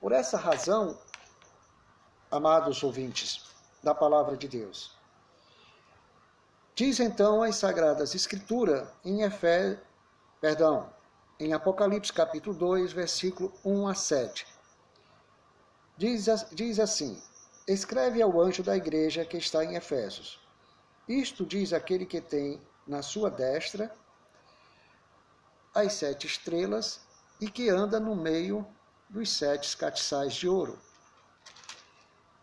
Por essa razão, amados ouvintes da palavra de Deus, diz então as sagradas escrituras em Efé, perdão, em Apocalipse capítulo 2, versículo 1 a 7. Diz, diz assim: Escreve ao anjo da igreja que está em Efésios. Isto diz aquele que tem na sua destra as sete estrelas e que anda no meio dos sete catiçais de ouro.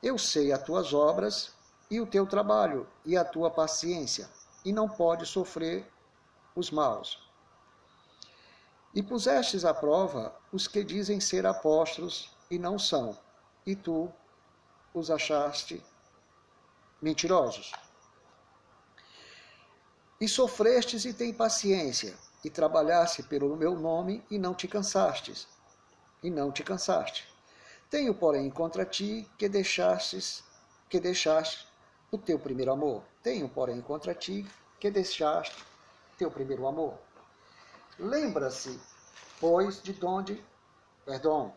Eu sei as tuas obras e o teu trabalho e a tua paciência, e não pode sofrer os maus e pusestes à prova os que dizem ser apóstolos e não são, e tu os achaste mentirosos. E sofrestes e tem paciência, e trabalhaste pelo meu nome e não te cansastes, e não te cansaste. Tenho, porém, contra ti que deixastes, que deixaste o teu primeiro amor. Tenho, porém, contra ti que deixaste teu primeiro amor. Lembra-se, pois, de onde, perdão,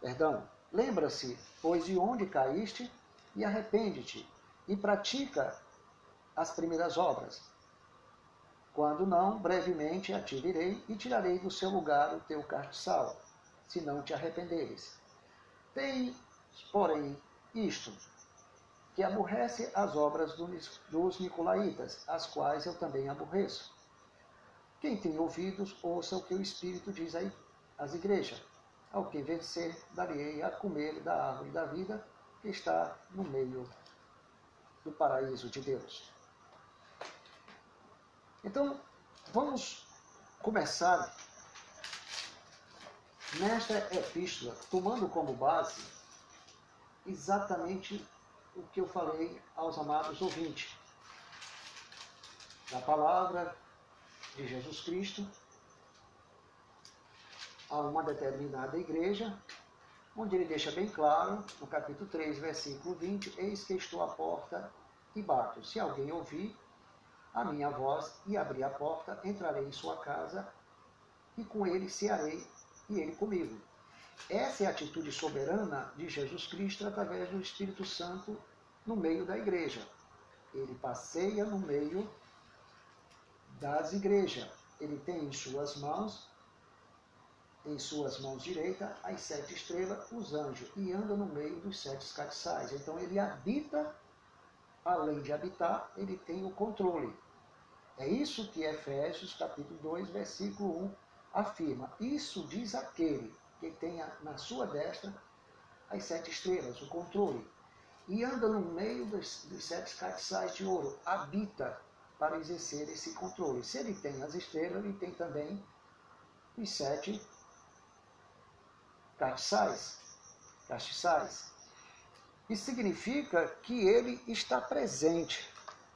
perdão, lembra-se, pois, de onde caíste e arrepende-te e pratica as primeiras obras. Quando não, brevemente a te virei e tirarei do seu lugar o teu castiçal, se não te arrependeres. Tem, porém, isto, que aborrece as obras dos Nicolaitas, as quais eu também aborreço. Quem tem ouvidos, ouça o que o Espírito diz às igrejas. Ao que vencer, darei a comer da árvore da vida que está no meio do paraíso de Deus. Então, vamos começar nesta epístola, tomando como base exatamente o que eu falei aos amados ouvintes. Da palavra de Jesus Cristo a uma determinada igreja, onde ele deixa bem claro, no capítulo 3, versículo 20, eis que estou à porta e bato. Se alguém ouvir a minha voz e abrir a porta, entrarei em sua casa e com ele cearei e ele comigo. Essa é a atitude soberana de Jesus Cristo através do Espírito Santo no meio da igreja. Ele passeia no meio das igrejas. Ele tem em suas mãos, em suas mãos direita, as sete estrelas, os anjos, e anda no meio dos sete castiçais. Então ele habita, além de habitar, ele tem o controle. É isso que Efésios capítulo 2, versículo 1 afirma. Isso diz aquele que tem na sua destra as sete estrelas, o controle. E anda no meio dos, dos sete castiçais de ouro, habita para exercer esse controle. Se ele tem as estrelas, ele tem também os sete castiçais. castiçais. Isso significa que ele está presente,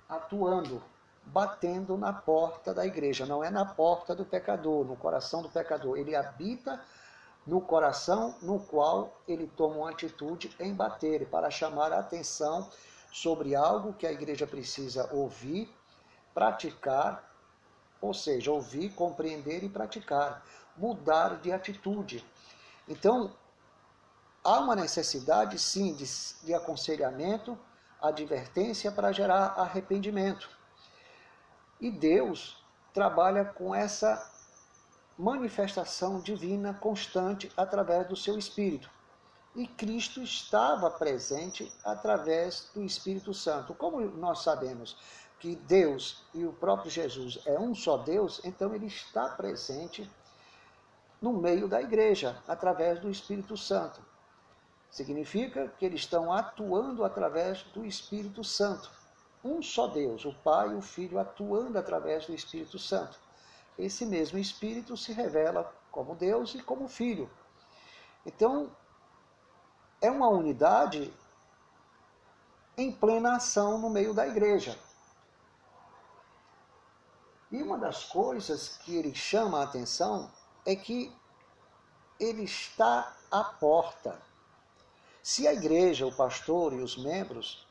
atuando, batendo na porta da igreja. Não é na porta do pecador, no coração do pecador. Ele habita no coração no qual ele toma uma atitude em bater, para chamar a atenção sobre algo que a igreja precisa ouvir praticar, ou seja, ouvir, compreender e praticar, mudar de atitude. Então, há uma necessidade, sim, de, de aconselhamento, advertência para gerar arrependimento. E Deus trabalha com essa manifestação divina constante através do seu Espírito. E Cristo estava presente através do Espírito Santo. Como nós sabemos? que Deus e o próprio Jesus é um só Deus, então ele está presente no meio da igreja, através do Espírito Santo. Significa que eles estão atuando através do Espírito Santo. Um só Deus, o Pai e o Filho atuando através do Espírito Santo. Esse mesmo Espírito se revela como Deus e como Filho. Então, é uma unidade em plena ação no meio da igreja. E uma das coisas que ele chama a atenção é que ele está à porta. Se a igreja, o pastor e os membros,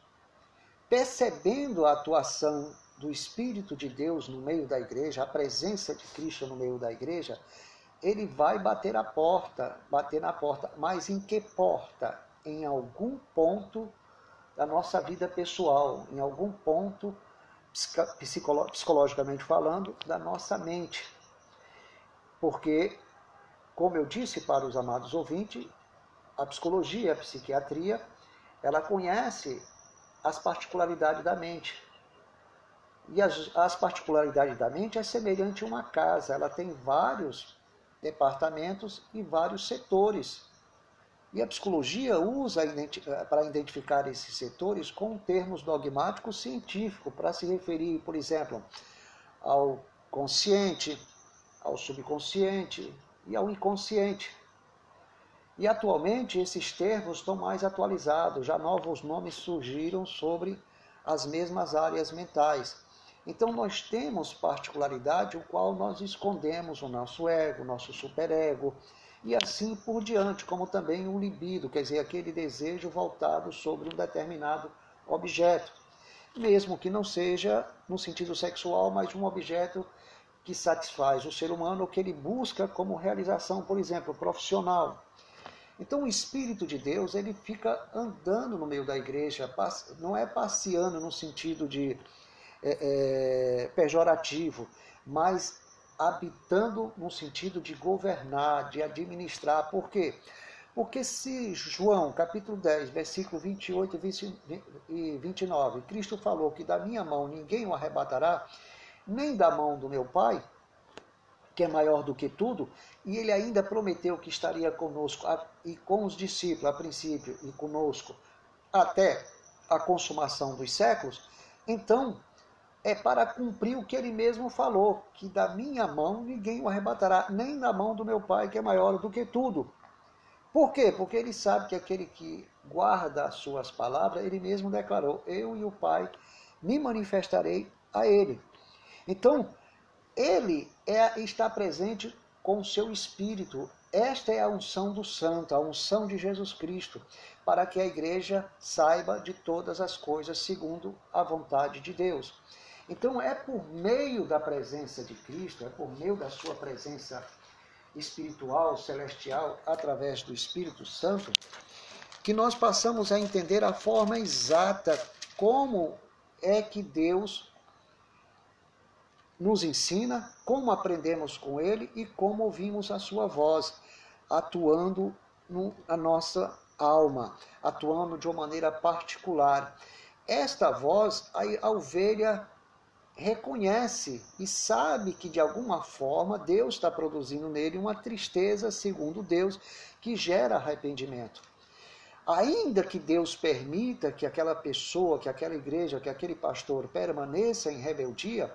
percebendo a atuação do Espírito de Deus no meio da igreja, a presença de Cristo no meio da igreja, ele vai bater a porta, bater na porta, mas em que porta? Em algum ponto da nossa vida pessoal, em algum ponto, psicologicamente falando, da nossa mente. Porque, como eu disse para os amados ouvintes, a psicologia, a psiquiatria, ela conhece as particularidades da mente. E as, as particularidades da mente é semelhante a uma casa, ela tem vários departamentos e vários setores. E a psicologia usa eh, para identificar esses setores com termos dogmáticos científicos, para se referir, por exemplo, ao consciente, ao subconsciente e ao inconsciente. E atualmente esses termos estão mais atualizados, já novos nomes surgiram sobre as mesmas áreas mentais. Então nós temos particularidade o qual nós escondemos o nosso ego, o nosso superego e assim por diante, como também o libido, quer dizer, aquele desejo voltado sobre um determinado objeto, mesmo que não seja no sentido sexual, mas um objeto que satisfaz o ser humano que ele busca como realização, por exemplo, profissional. Então o Espírito de Deus ele fica andando no meio da igreja, não é passeando no sentido de é, é, pejorativo, mas habitando no sentido de governar, de administrar. Por quê? Porque se João, capítulo 10, versículo 28 e 29, Cristo falou que da minha mão ninguém o arrebatará, nem da mão do meu Pai, que é maior do que tudo, e ele ainda prometeu que estaria conosco e com os discípulos a princípio e conosco até a consumação dos séculos, então é para cumprir o que ele mesmo falou, que da minha mão ninguém o arrebatará, nem da mão do meu Pai, que é maior do que tudo. Por quê? Porque ele sabe que aquele que guarda as suas palavras, ele mesmo declarou: Eu e o Pai me manifestarei a ele. Então, ele é, está presente com o seu espírito. Esta é a unção do santo, a unção de Jesus Cristo, para que a igreja saiba de todas as coisas segundo a vontade de Deus. Então é por meio da presença de Cristo, é por meio da sua presença espiritual, celestial, através do Espírito Santo, que nós passamos a entender a forma exata como é que Deus nos ensina, como aprendemos com Ele e como ouvimos a Sua voz, atuando na nossa alma, atuando de uma maneira particular. Esta voz, a ovelha reconhece e sabe que de alguma forma Deus está produzindo nele uma tristeza, segundo Deus, que gera arrependimento. Ainda que Deus permita que aquela pessoa, que aquela igreja, que aquele pastor permaneça em rebeldia,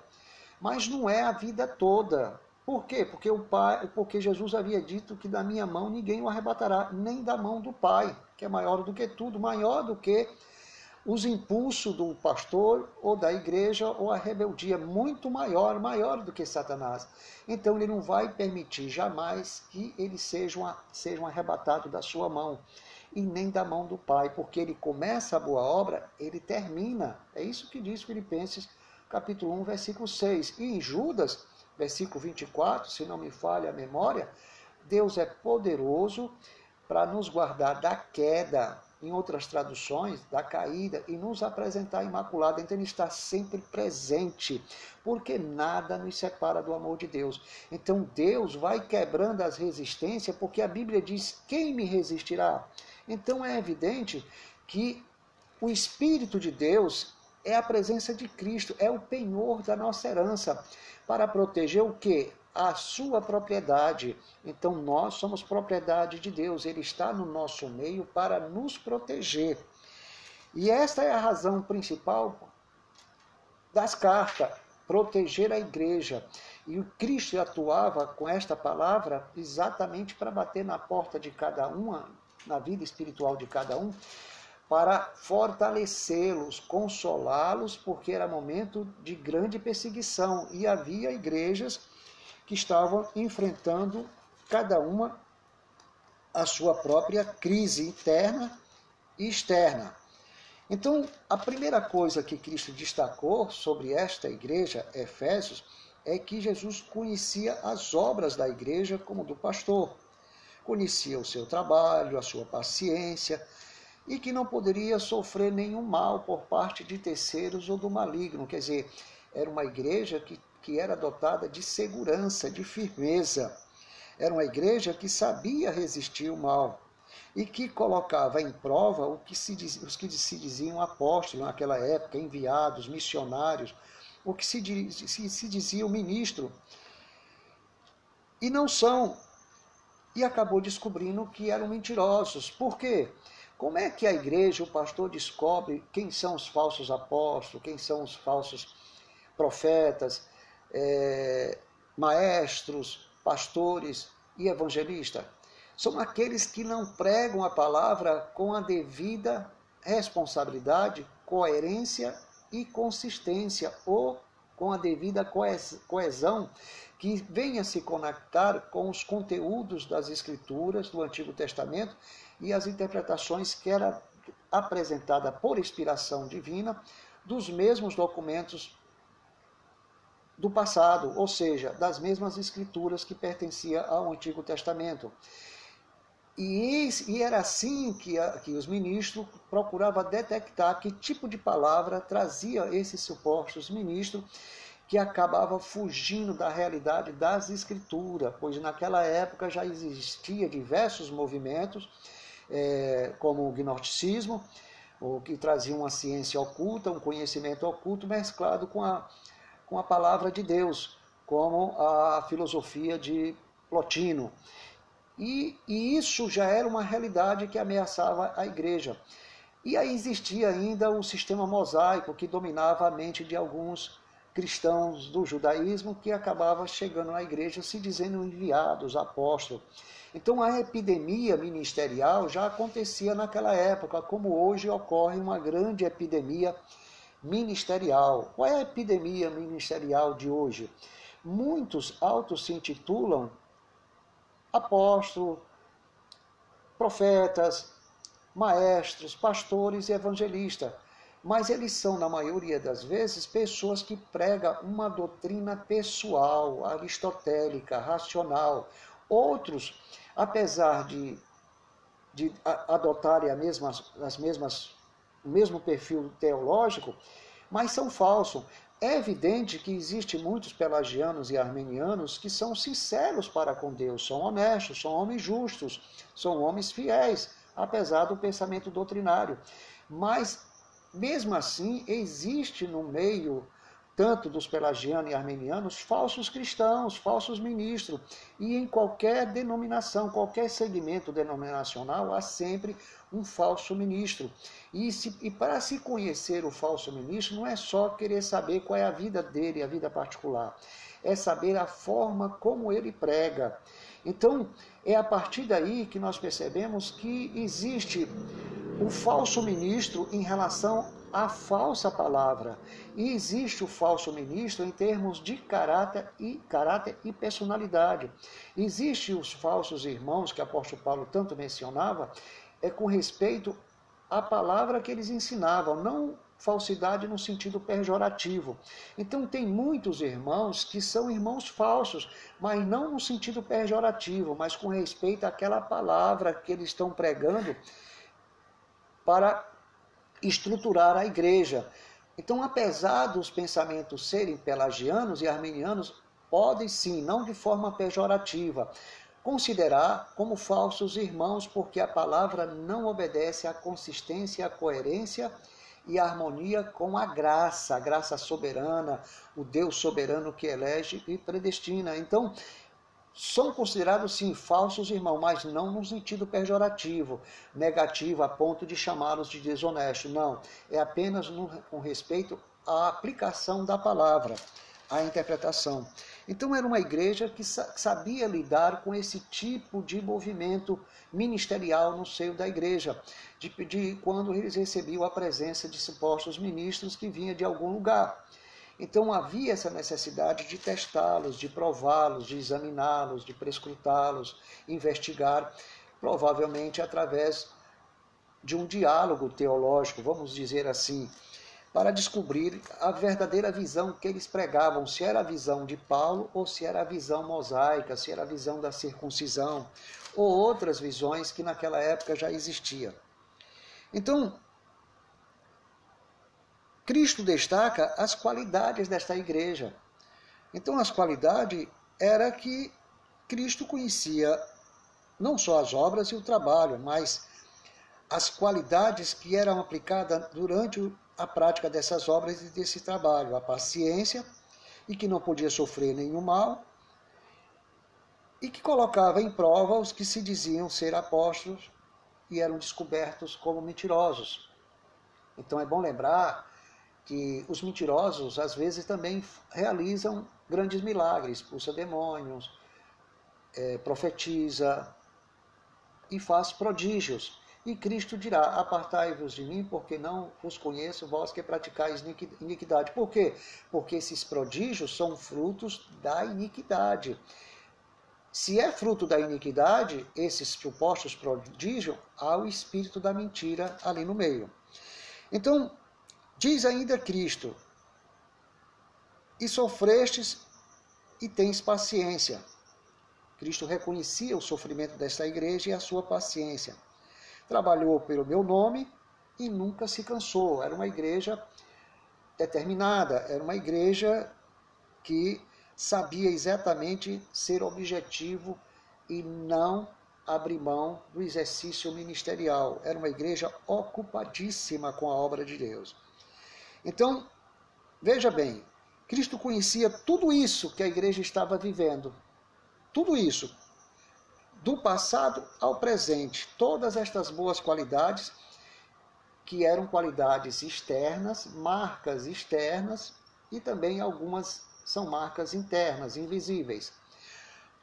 mas não é a vida toda. Por quê? Porque o pai, porque Jesus havia dito que da minha mão ninguém o arrebatará, nem da mão do Pai, que é maior do que tudo, maior do que os impulsos do pastor ou da igreja ou a rebeldia muito maior, maior do que Satanás. Então ele não vai permitir jamais que eles sejam, sejam arrebatados da sua mão e nem da mão do Pai, porque ele começa a boa obra, ele termina. É isso que diz Filipenses capítulo 1, versículo 6. E em Judas, versículo 24, se não me falha a memória, Deus é poderoso para nos guardar da queda em outras traduções, da caída e nos apresentar imaculado. Então ele está sempre presente, porque nada nos separa do amor de Deus. Então Deus vai quebrando as resistências, porque a Bíblia diz: quem me resistirá? Então é evidente que o Espírito de Deus é a presença de Cristo, é o penhor da nossa herança, para proteger o que? a sua propriedade. Então nós somos propriedade de Deus, ele está no nosso meio para nos proteger. E esta é a razão principal das cartas, proteger a igreja. E o Cristo atuava com esta palavra exatamente para bater na porta de cada uma, na vida espiritual de cada um, para fortalecê-los, consolá-los, porque era momento de grande perseguição e havia igrejas que estavam enfrentando cada uma a sua própria crise interna e externa. Então, a primeira coisa que Cristo destacou sobre esta igreja, Efésios, é que Jesus conhecia as obras da igreja como do pastor, conhecia o seu trabalho, a sua paciência, e que não poderia sofrer nenhum mal por parte de terceiros ou do maligno. Quer dizer, era uma igreja que, que era dotada de segurança, de firmeza. Era uma igreja que sabia resistir o mal e que colocava em prova o que se, os que se diziam apóstolos naquela época, enviados, missionários, o que se, se, se dizia o ministro. E não são. E acabou descobrindo que eram mentirosos. Por quê? Como é que a igreja, o pastor, descobre quem são os falsos apóstolos, quem são os falsos profetas, é, maestros, pastores e evangelistas? São aqueles que não pregam a palavra com a devida responsabilidade, coerência e consistência, ou com a devida coesão, que venha se conectar com os conteúdos das Escrituras do Antigo Testamento e as interpretações que era apresentada por inspiração divina dos mesmos documentos do passado, ou seja, das mesmas escrituras que pertencia ao Antigo Testamento. E, e era assim que, a, que os ministros procuravam detectar que tipo de palavra trazia esses supostos ministros que acabava fugindo da realidade das escrituras, pois naquela época já existia diversos movimentos, é, como o gnosticismo, o que trazia uma ciência oculta, um conhecimento oculto mesclado com a, com a palavra de Deus, como a filosofia de Plotino. E, e isso já era uma realidade que ameaçava a igreja. E aí existia ainda o sistema mosaico que dominava a mente de alguns cristãos do judaísmo que acabavam chegando na igreja se dizendo enviados, apóstolos. Então a epidemia ministerial já acontecia naquela época, como hoje ocorre uma grande epidemia ministerial. Qual é a epidemia ministerial de hoje? Muitos autos se intitulam apóstolos, profetas, maestros, pastores e evangelistas. Mas eles são, na maioria das vezes, pessoas que pregam uma doutrina pessoal, aristotélica, racional. Outros, apesar de, de adotarem as mesmas, o mesmo perfil teológico, mas são falsos. É evidente que existe muitos pelagianos e armenianos que são sinceros para com Deus, são honestos, são homens justos, são homens fiéis, apesar do pensamento doutrinário. Mas, mesmo assim, existe no meio tanto dos pelagianos e armenianos, falsos cristãos, falsos ministros. E em qualquer denominação, qualquer segmento denominacional, há sempre um falso ministro. E, se, e para se conhecer o falso ministro, não é só querer saber qual é a vida dele, a vida particular. É saber a forma como ele prega. Então, é a partir daí que nós percebemos que existe o falso ministro em relação à falsa palavra. E existe o falso ministro em termos de caráter e caráter e personalidade. Existem os falsos irmãos que o apóstolo Paulo tanto mencionava, é com respeito à palavra que eles ensinavam, não falsidade no sentido pejorativo. Então tem muitos irmãos que são irmãos falsos, mas não no sentido pejorativo, mas com respeito àquela palavra que eles estão pregando para estruturar a igreja. Então, apesar dos pensamentos serem pelagianos e arminianos, podem sim, não de forma pejorativa, considerar como falsos irmãos, porque a palavra não obedece à consistência, à coerência e à harmonia com a graça, a graça soberana, o Deus soberano que elege e predestina. Então, são considerados sim falsos irmãos, mas não no sentido pejorativo, negativo, a ponto de chamá-los de desonesto. Não, é apenas no, com respeito à aplicação da palavra, à interpretação. Então era uma igreja que sabia lidar com esse tipo de movimento ministerial no seio da igreja, de, de quando eles recebiam a presença de supostos ministros que vinha de algum lugar. Então havia essa necessidade de testá-los, de prová-los, de examiná-los, de prescrutá-los, investigar, provavelmente através de um diálogo teológico, vamos dizer assim, para descobrir a verdadeira visão que eles pregavam, se era a visão de Paulo ou se era a visão mosaica, se era a visão da circuncisão, ou outras visões que naquela época já existiam. Então, Cristo destaca as qualidades desta igreja. Então, as qualidades era que Cristo conhecia não só as obras e o trabalho, mas as qualidades que eram aplicadas durante a prática dessas obras e desse trabalho, a paciência, e que não podia sofrer nenhum mal, e que colocava em prova os que se diziam ser apóstolos e eram descobertos como mentirosos. Então é bom lembrar que os mentirosos às vezes também realizam grandes milagres, expulsa demônios, é, profetiza e faz prodígios. E Cristo dirá: Apartai-vos de mim, porque não vos conheço, vós que praticais iniquidade. Por quê? Porque esses prodígios são frutos da iniquidade. Se é fruto da iniquidade, esses supostos prodígios, há o espírito da mentira ali no meio. Então, diz ainda Cristo: E sofrestes e tens paciência. Cristo reconhecia o sofrimento desta igreja e a sua paciência trabalhou pelo meu nome e nunca se cansou. Era uma igreja determinada, era uma igreja que sabia exatamente ser objetivo e não abrir mão do exercício ministerial. Era uma igreja ocupadíssima com a obra de Deus. Então, veja bem, Cristo conhecia tudo isso que a igreja estava vivendo. Tudo isso do passado ao presente, todas estas boas qualidades, que eram qualidades externas, marcas externas, e também algumas são marcas internas, invisíveis.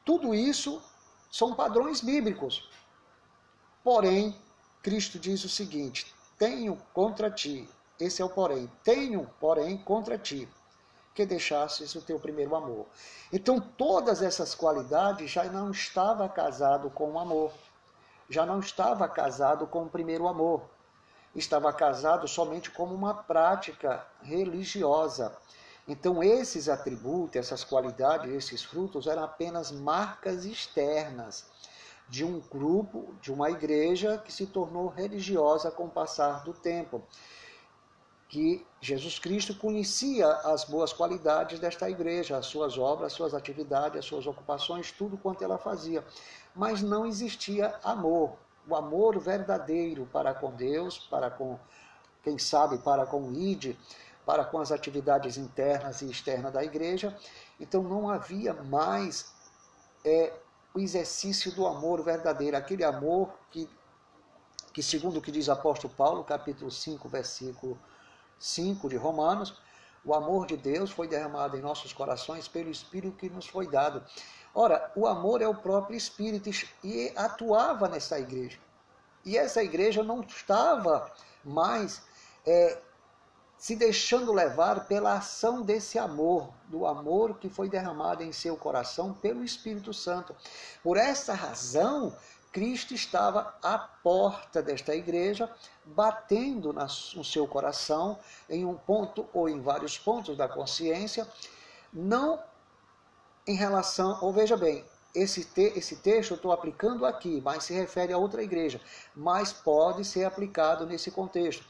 Tudo isso são padrões bíblicos. Porém, Cristo diz o seguinte: tenho contra ti, esse é o porém, tenho, porém, contra ti que deixasses o teu primeiro amor. Então, todas essas qualidades já não estava casado com o amor, já não estava casado com o primeiro amor, estava casado somente como uma prática religiosa. Então, esses atributos, essas qualidades, esses frutos eram apenas marcas externas de um grupo, de uma igreja que se tornou religiosa com o passar do tempo que Jesus Cristo conhecia as boas qualidades desta igreja, as suas obras, as suas atividades, as suas ocupações, tudo quanto ela fazia. Mas não existia amor, o amor verdadeiro para com Deus, para com, quem sabe, para com o ID, para com as atividades internas e externas da igreja. Então não havia mais é, o exercício do amor verdadeiro, aquele amor que, que segundo o que diz o apóstolo Paulo, capítulo 5, versículo 5 de Romanos, o amor de Deus foi derramado em nossos corações pelo Espírito que nos foi dado. Ora, o amor é o próprio Espírito e atuava nessa igreja. E essa igreja não estava mais é, se deixando levar pela ação desse amor, do amor que foi derramado em seu coração pelo Espírito Santo. Por essa razão, Cristo estava à porta desta igreja, batendo no seu coração, em um ponto ou em vários pontos da consciência, não em relação, ou veja bem, esse, te, esse texto eu estou aplicando aqui, mas se refere a outra igreja, mas pode ser aplicado nesse contexto,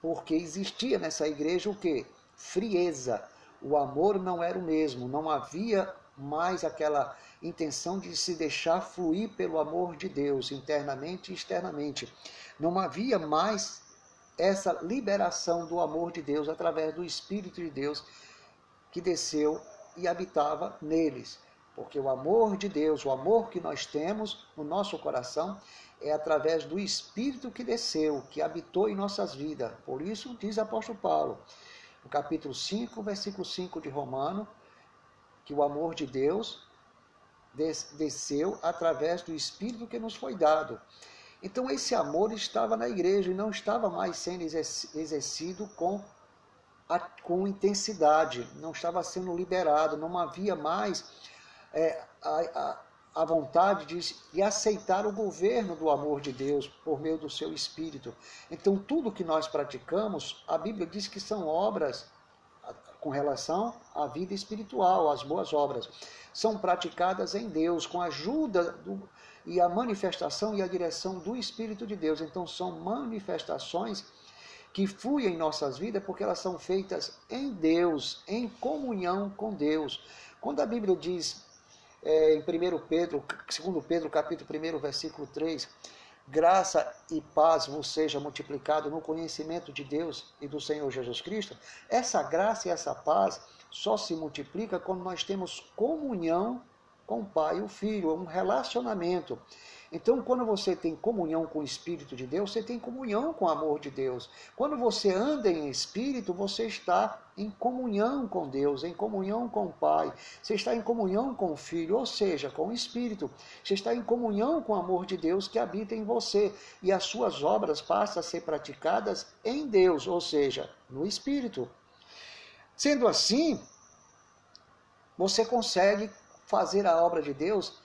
porque existia nessa igreja o que? Frieza. O amor não era o mesmo, não havia mais aquela intenção de se deixar fluir pelo amor de Deus, internamente e externamente. Não havia mais essa liberação do amor de Deus através do Espírito de Deus que desceu e habitava neles. Porque o amor de Deus, o amor que nós temos no nosso coração, é através do Espírito que desceu, que habitou em nossas vidas. Por isso diz o apóstolo Paulo, no capítulo 5, versículo 5 de Romano, que o amor de Deus desceu através do Espírito que nos foi dado. Então esse amor estava na igreja e não estava mais sendo exercido com, a, com intensidade, não estava sendo liberado, não havia mais é, a, a, a vontade de, de aceitar o governo do amor de Deus por meio do seu Espírito. Então, tudo que nós praticamos, a Bíblia diz que são obras com relação à vida espiritual, às boas obras. São praticadas em Deus, com a ajuda do, e a manifestação e a direção do Espírito de Deus. Então, são manifestações que fluem em nossas vidas porque elas são feitas em Deus, em comunhão com Deus. Quando a Bíblia diz é, em 1 Pedro, 2 Pedro, capítulo 1, versículo 3, graça e paz vos seja multiplicado no conhecimento de Deus e do Senhor Jesus Cristo, essa graça e essa paz só se multiplica quando nós temos comunhão com o Pai e o Filho, um relacionamento. Então, quando você tem comunhão com o Espírito de Deus, você tem comunhão com o amor de Deus. Quando você anda em Espírito, você está em comunhão com Deus, em comunhão com o Pai. Você está em comunhão com o Filho, ou seja, com o Espírito. Você está em comunhão com o amor de Deus que habita em você. E as suas obras passam a ser praticadas em Deus, ou seja, no Espírito. Sendo assim, você consegue fazer a obra de Deus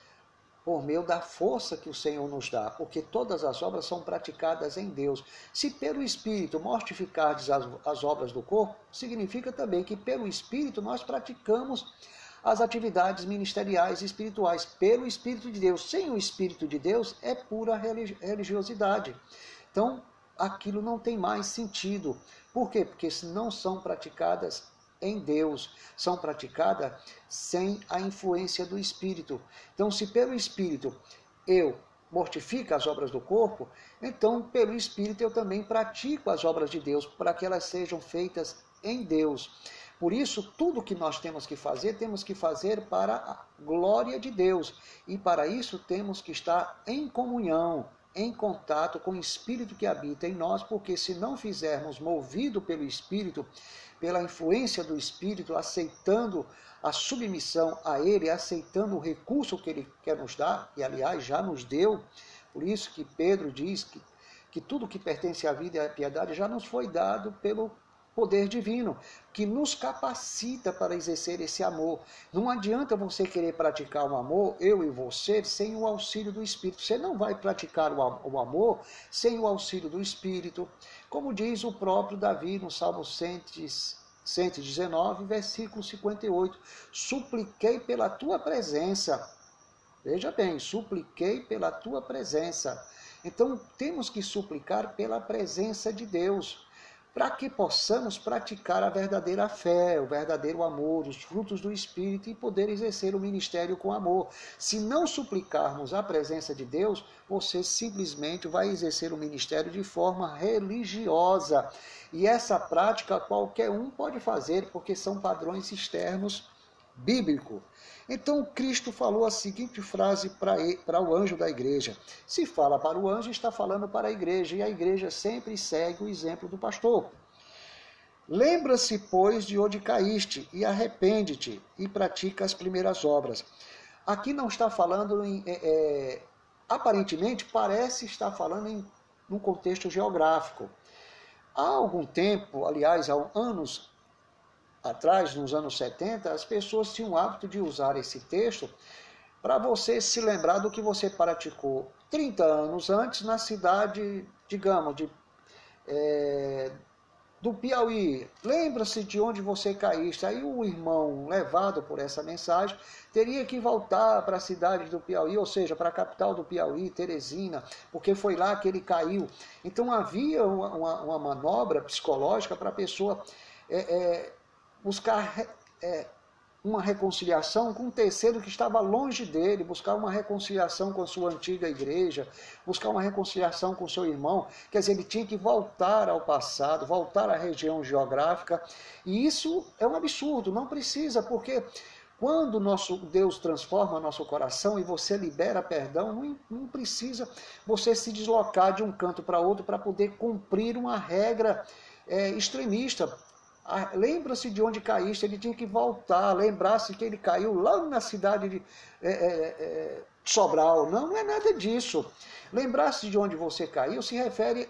por meio da força que o Senhor nos dá, porque todas as obras são praticadas em Deus. Se pelo Espírito mortificardes as, as obras do corpo, significa também que pelo Espírito nós praticamos as atividades ministeriais e espirituais, pelo Espírito de Deus. Sem o Espírito de Deus é pura religiosidade. Então, aquilo não tem mais sentido. Por quê? Porque não são praticadas em Deus, são praticadas sem a influência do Espírito. Então, se pelo Espírito eu mortifico as obras do corpo, então pelo Espírito eu também pratico as obras de Deus, para que elas sejam feitas em Deus. Por isso, tudo que nós temos que fazer, temos que fazer para a glória de Deus. E para isso temos que estar em comunhão, em contato com o Espírito que habita em nós, porque se não fizermos movido pelo Espírito, pela influência do Espírito, aceitando a submissão a Ele, aceitando o recurso que Ele quer nos dar, e aliás já nos deu. Por isso que Pedro diz que, que tudo que pertence à vida e à piedade já nos foi dado pelo poder divino, que nos capacita para exercer esse amor. Não adianta você querer praticar o amor, eu e você, sem o auxílio do Espírito. Você não vai praticar o amor sem o auxílio do Espírito. Como diz o próprio Davi no Salmo 119, versículo 58, supliquei pela tua presença. Veja bem, supliquei pela tua presença. Então temos que suplicar pela presença de Deus para que possamos praticar a verdadeira fé, o verdadeiro amor, os frutos do Espírito e poder exercer o ministério com amor. Se não suplicarmos a presença de Deus, você simplesmente vai exercer o ministério de forma religiosa. E essa prática qualquer um pode fazer, porque são padrões externos bíblicos. Então Cristo falou a seguinte frase para o anjo da igreja. Se fala para o anjo, está falando para a igreja, e a igreja sempre segue o exemplo do pastor. Lembra-se, pois, de onde caíste, e arrepende-te, e pratica as primeiras obras. Aqui não está falando em. É, é, aparentemente, parece estar falando em num contexto geográfico. Há algum tempo, aliás, há anos atrás, nos anos 70, as pessoas tinham o hábito de usar esse texto para você se lembrar do que você praticou 30 anos antes na cidade, digamos, de, é, do Piauí. Lembra-se de onde você caíste. Aí o irmão, levado por essa mensagem, teria que voltar para a cidade do Piauí, ou seja, para a capital do Piauí, Teresina, porque foi lá que ele caiu. Então havia uma, uma, manobra psicológica para a pessoa. É, é, buscar é, uma reconciliação com um terceiro que estava longe dele, buscar uma reconciliação com a sua antiga igreja, buscar uma reconciliação com seu irmão. Quer dizer, ele tinha que voltar ao passado, voltar à região geográfica. E isso é um absurdo, não precisa, porque quando nosso Deus transforma nosso coração e você libera perdão, não, não precisa você se deslocar de um canto para outro para poder cumprir uma regra é, extremista lembra-se de onde caíste, ele tinha que voltar, lembrar-se que ele caiu lá na cidade de é, é, é, Sobral. Não, não é nada disso. Lembrar-se de onde você caiu se refere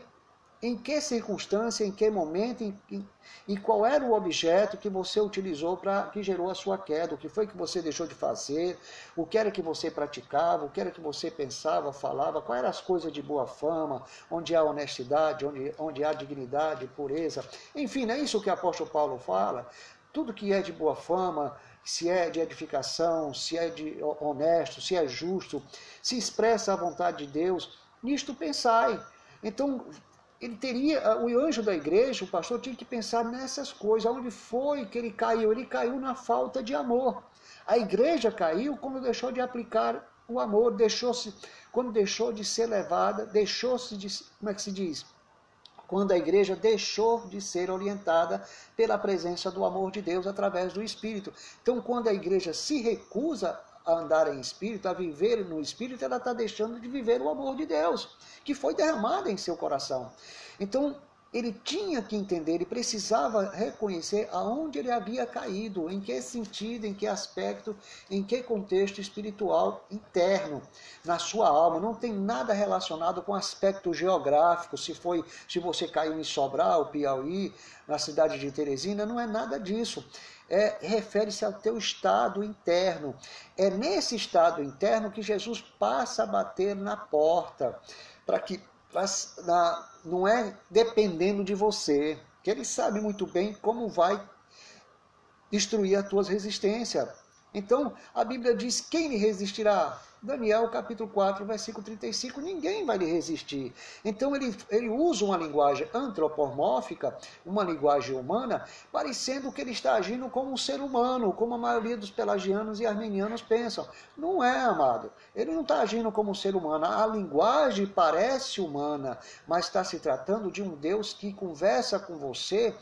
em que circunstância, em que momento em, e qual era o objeto que você utilizou para que gerou a sua queda, o que foi que você deixou de fazer, o que era que você praticava, o que era que você pensava, falava, quais eram as coisas de boa fama, onde há honestidade, onde, onde há dignidade, pureza. Enfim, é isso que o apóstolo Paulo fala. Tudo que é de boa fama, se é de edificação, se é de honesto, se é justo, se expressa a vontade de Deus, nisto pensai. Então, ele teria, o anjo da igreja, o pastor, tinha que pensar nessas coisas. Onde foi que ele caiu? Ele caiu na falta de amor. A igreja caiu quando deixou de aplicar o amor, deixou-se, quando deixou de ser levada, deixou-se de, como é que se diz? Quando a igreja deixou de ser orientada pela presença do amor de Deus através do Espírito. Então, quando a igreja se recusa a andar em espírito, a viver no espírito, ela está deixando de viver o amor de Deus, que foi derramado em seu coração. Então, ele tinha que entender, ele precisava reconhecer aonde ele havia caído, em que sentido, em que aspecto, em que contexto espiritual interno na sua alma. Não tem nada relacionado com aspecto geográfico, se foi, se você caiu em Sobral, Piauí, na cidade de Teresina, não é nada disso é, refere-se ao teu estado interno. É nesse estado interno que Jesus passa a bater na porta, para que na, não é dependendo de você, que ele sabe muito bem como vai destruir as tuas resistências. Então, a Bíblia diz: quem lhe resistirá? Daniel capítulo 4, versículo 35, ninguém vai lhe resistir. Então ele, ele usa uma linguagem antropomórfica, uma linguagem humana, parecendo que ele está agindo como um ser humano, como a maioria dos pelagianos e armenianos pensam. Não é, amado. Ele não está agindo como um ser humano. A linguagem parece humana, mas está se tratando de um Deus que conversa com você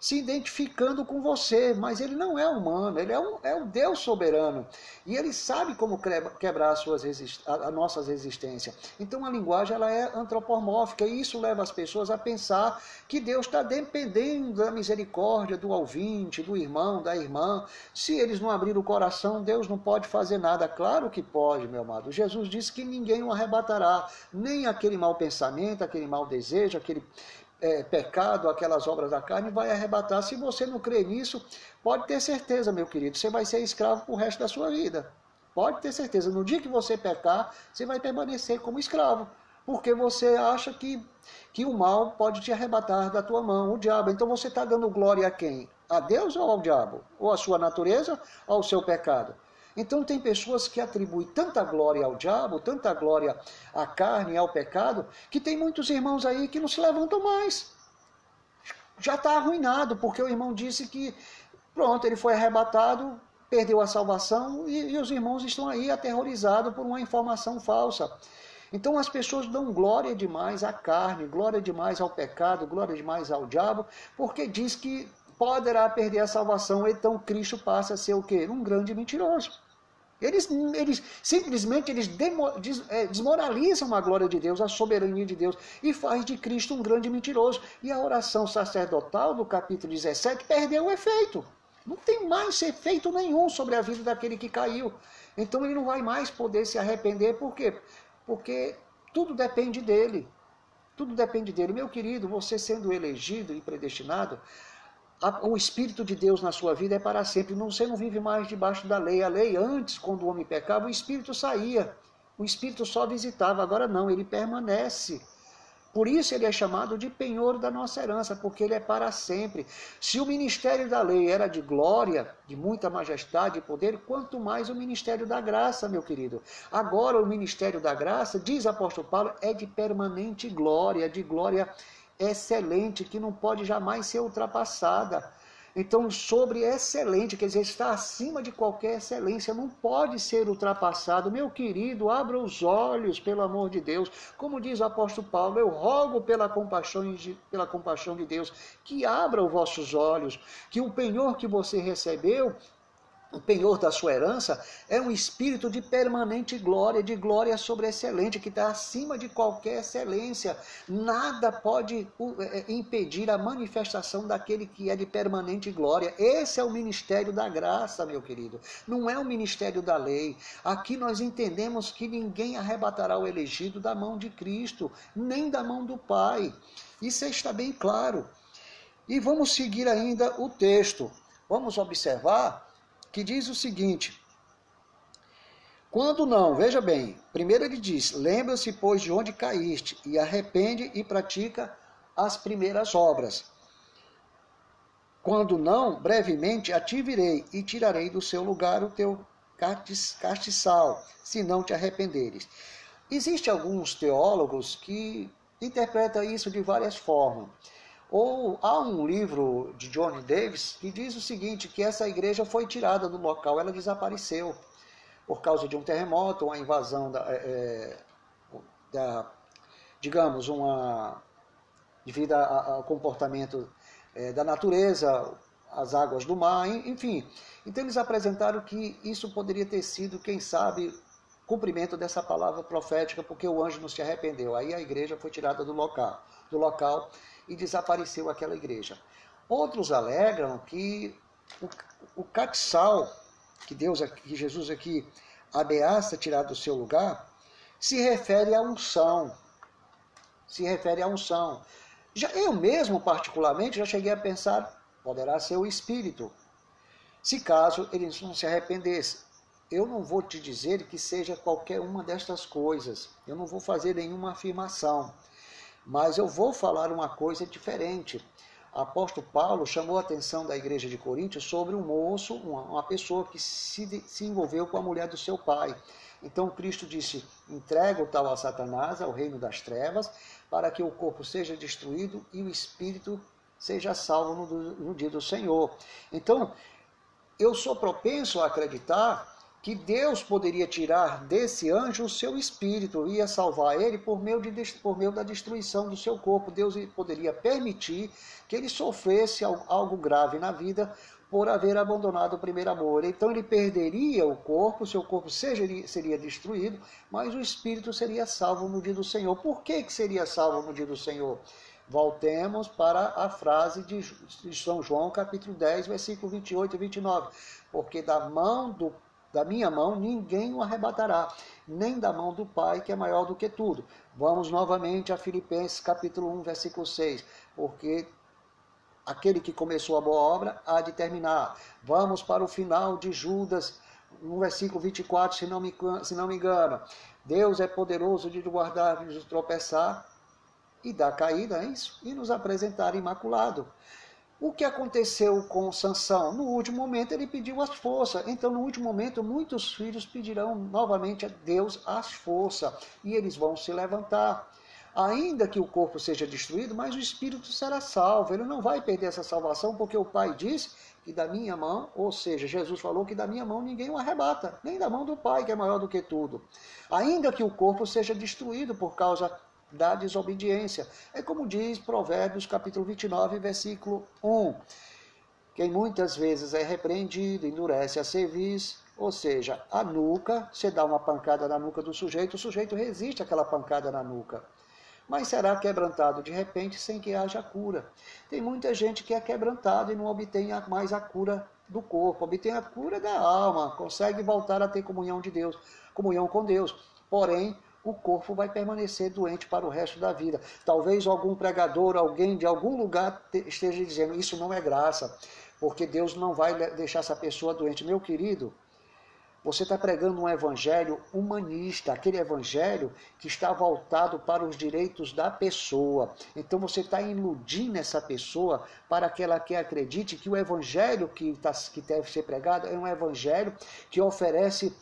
se identificando com você, mas ele não é humano, ele é um, é um Deus soberano. E ele sabe como quebrar as suas resist a, nossas resistências. Então a linguagem ela é antropomórfica e isso leva as pessoas a pensar que Deus está dependendo da misericórdia do ouvinte, do irmão, da irmã. Se eles não abrirem o coração, Deus não pode fazer nada. Claro que pode, meu amado. Jesus disse que ninguém o arrebatará, nem aquele mau pensamento, aquele mau desejo, aquele é, pecado, aquelas obras da carne, vai arrebatar. Se você não crê nisso, pode ter certeza, meu querido, você vai ser escravo o resto da sua vida. Pode ter certeza, no dia que você pecar, você vai permanecer como escravo, porque você acha que, que o mal pode te arrebatar da tua mão, o diabo. Então você está dando glória a quem? A Deus ou ao diabo? Ou à sua natureza ou ao seu pecado? Então tem pessoas que atribuem tanta glória ao diabo, tanta glória à carne, ao pecado, que tem muitos irmãos aí que não se levantam mais. Já está arruinado, porque o irmão disse que, pronto, ele foi arrebatado, perdeu a salvação e, e os irmãos estão aí aterrorizados por uma informação falsa. Então as pessoas dão glória demais à carne, glória demais ao pecado, glória demais ao diabo, porque diz que poderá perder a salvação, então Cristo passa a ser o quê? Um grande mentiroso. Eles, eles simplesmente eles é, desmoralizam a glória de Deus, a soberania de Deus, e faz de Cristo um grande mentiroso. E a oração sacerdotal do capítulo 17 perdeu o efeito. Não tem mais efeito nenhum sobre a vida daquele que caiu. Então ele não vai mais poder se arrepender, por quê? Porque tudo depende dele. Tudo depende dele. Meu querido, você sendo elegido e predestinado, o Espírito de Deus na sua vida é para sempre. Você não vive mais debaixo da lei. A lei, antes, quando o homem pecava, o Espírito saía. O Espírito só visitava. Agora não, ele permanece. Por isso ele é chamado de penhor da nossa herança, porque ele é para sempre. Se o ministério da lei era de glória, de muita majestade e poder, quanto mais o ministério da graça, meu querido. Agora o ministério da graça, diz apóstolo Paulo, é de permanente glória, de glória excelente, que não pode jamais ser ultrapassada. Então, sobre excelente, quer dizer, está acima de qualquer excelência, não pode ser ultrapassado. Meu querido, abra os olhos, pelo amor de Deus. Como diz o apóstolo Paulo, eu rogo pela compaixão de, pela compaixão de Deus, que abra os vossos olhos, que o penhor que você recebeu o penhor da sua herança é um espírito de permanente glória, de glória sobre excelente, que está acima de qualquer excelência. Nada pode é, é, impedir a manifestação daquele que é de permanente glória. Esse é o ministério da graça, meu querido. Não é o ministério da lei. Aqui nós entendemos que ninguém arrebatará o elegido da mão de Cristo, nem da mão do Pai. Isso está bem claro. E vamos seguir ainda o texto. Vamos observar que diz o seguinte: Quando não, veja bem, primeiro ele diz: Lembra-se, pois, de onde caíste, e arrepende e pratica as primeiras obras. Quando não, brevemente a ti virei e tirarei do seu lugar o teu castiçal, se não te arrependeres. Existem alguns teólogos que interpretam isso de várias formas. Ou há um livro de John Davis que diz o seguinte, que essa igreja foi tirada do local, ela desapareceu por causa de um terremoto, uma invasão da, é, é da digamos, uma devido ao comportamento é, da natureza, as águas do mar, enfim. Então eles apresentaram que isso poderia ter sido, quem sabe, cumprimento dessa palavra profética, porque o anjo não se arrependeu. Aí a igreja foi tirada do local, do local e desapareceu aquela igreja. Outros alegam que o, o caxal, que Deus, que Jesus aqui ameaça tirar do seu lugar, se refere à unção. Se refere à unção. Já, eu mesmo, particularmente, já cheguei a pensar, poderá ser o Espírito. Se caso ele não se arrependesse. Eu não vou te dizer que seja qualquer uma destas coisas. Eu não vou fazer nenhuma afirmação. Mas eu vou falar uma coisa diferente. Apóstolo Paulo chamou a atenção da igreja de Coríntios sobre um moço, uma, uma pessoa que se, se envolveu com a mulher do seu pai. Então Cristo disse: entrega o tal a Satanás, ao reino das trevas, para que o corpo seja destruído e o espírito seja salvo no, no dia do Senhor. Então, eu sou propenso a acreditar que Deus poderia tirar desse anjo o seu espírito, ia salvar ele por meio, de, por meio da destruição do seu corpo. Deus poderia permitir que ele sofresse algo grave na vida por haver abandonado o primeiro amor. Então ele perderia o corpo, seu corpo seria, seria destruído, mas o espírito seria salvo no dia do Senhor. Por que, que seria salvo no dia do Senhor? Voltemos para a frase de São João, capítulo 10, versículo 28 e 29. Porque da mão do da minha mão ninguém o arrebatará, nem da mão do Pai, que é maior do que tudo. Vamos novamente a Filipenses capítulo 1, versículo 6, porque aquele que começou a boa obra há de terminar. Vamos para o final de Judas, no versículo 24, se não me, se não me engano. Deus é poderoso de guardar, de tropeçar e dar caída, é isso? E nos apresentar imaculado. O que aconteceu com Sansão? No último momento ele pediu as forças. Então, no último momento, muitos filhos pedirão novamente a Deus as forças e eles vão se levantar. Ainda que o corpo seja destruído, mas o espírito será salvo. Ele não vai perder essa salvação, porque o Pai disse que da minha mão, ou seja, Jesus falou que da minha mão ninguém o arrebata, nem da mão do Pai, que é maior do que tudo. Ainda que o corpo seja destruído por causa da desobediência. É como diz Provérbios capítulo 29, versículo 1. Quem muitas vezes é repreendido, endurece a cerviz, ou seja, a nuca, você dá uma pancada na nuca do sujeito, o sujeito resiste àquela pancada na nuca. Mas será quebrantado de repente sem que haja cura. Tem muita gente que é quebrantado e não obtém mais a cura do corpo, obtém a cura da alma, consegue voltar a ter comunhão de Deus, comunhão com Deus. Porém, o corpo vai permanecer doente para o resto da vida. Talvez algum pregador, alguém de algum lugar esteja dizendo: Isso não é graça, porque Deus não vai deixar essa pessoa doente. Meu querido, você está pregando um evangelho humanista, aquele evangelho que está voltado para os direitos da pessoa. Então você está iludindo essa pessoa para que ela que acredite que o evangelho que, tá, que deve ser pregado é um evangelho que oferece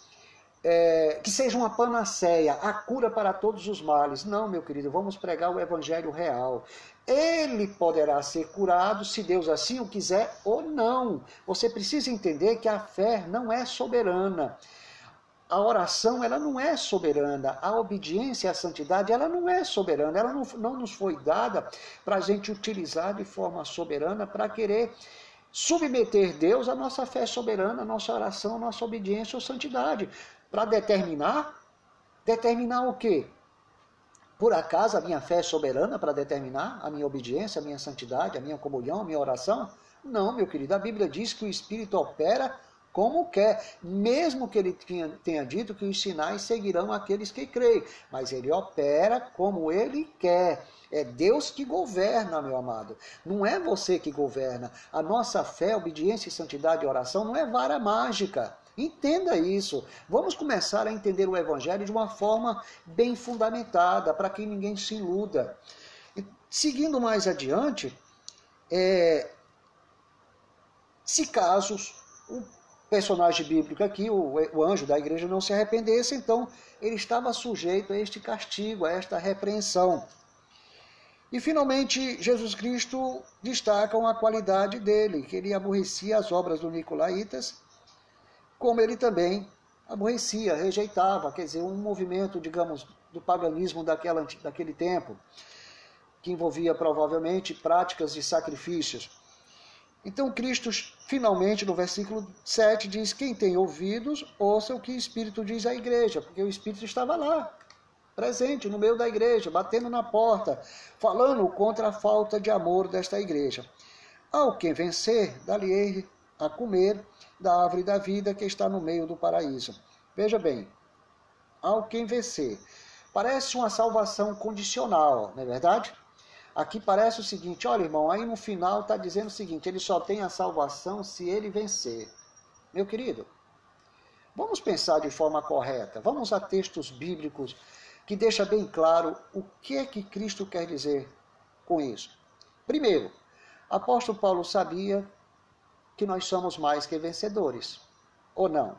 é, que seja uma panaceia, a cura para todos os males. Não, meu querido, vamos pregar o evangelho real. Ele poderá ser curado se Deus assim o quiser ou não. Você precisa entender que a fé não é soberana. A oração ela não é soberana, a obediência à santidade ela não é soberana, ela não, não nos foi dada para a gente utilizar de forma soberana para querer submeter Deus à nossa fé soberana, à nossa oração, à nossa obediência ou santidade, para determinar determinar o quê? Por acaso a minha fé é soberana para determinar a minha obediência, a minha santidade, a minha comunhão, a minha oração? Não, meu querido, a Bíblia diz que o Espírito opera como quer, mesmo que ele tenha, tenha dito que os sinais seguirão aqueles que creem, mas ele opera como ele quer. É Deus que governa, meu amado. Não é você que governa. A nossa fé, obediência, santidade e oração não é vara mágica. Entenda isso. Vamos começar a entender o Evangelho de uma forma bem fundamentada, para que ninguém se iluda. Seguindo mais adiante, é, se casos o personagem bíblico aqui, o, o anjo da igreja, não se arrependesse, então ele estava sujeito a este castigo, a esta repreensão. E finalmente, Jesus Cristo destaca uma qualidade dele, que ele aborrecia as obras do Nicolaitas, como ele também aborrecia, rejeitava, quer dizer, um movimento, digamos, do paganismo daquela, daquele tempo, que envolvia provavelmente práticas de sacrifícios. Então Cristo, finalmente, no versículo 7, diz: Quem tem ouvidos, ouça o que o Espírito diz à igreja, porque o Espírito estava lá, presente no meio da igreja, batendo na porta, falando contra a falta de amor desta igreja. Ao quem vencer, dali a comer da árvore da vida que está no meio do paraíso. Veja bem, ao quem vencer. Parece uma salvação condicional, não é verdade? Aqui parece o seguinte, olha irmão, aí no final está dizendo o seguinte, ele só tem a salvação se ele vencer. Meu querido, vamos pensar de forma correta, vamos a textos bíblicos que deixa bem claro o que é que Cristo quer dizer com isso. Primeiro, apóstolo Paulo sabia que nós somos mais que vencedores, ou não?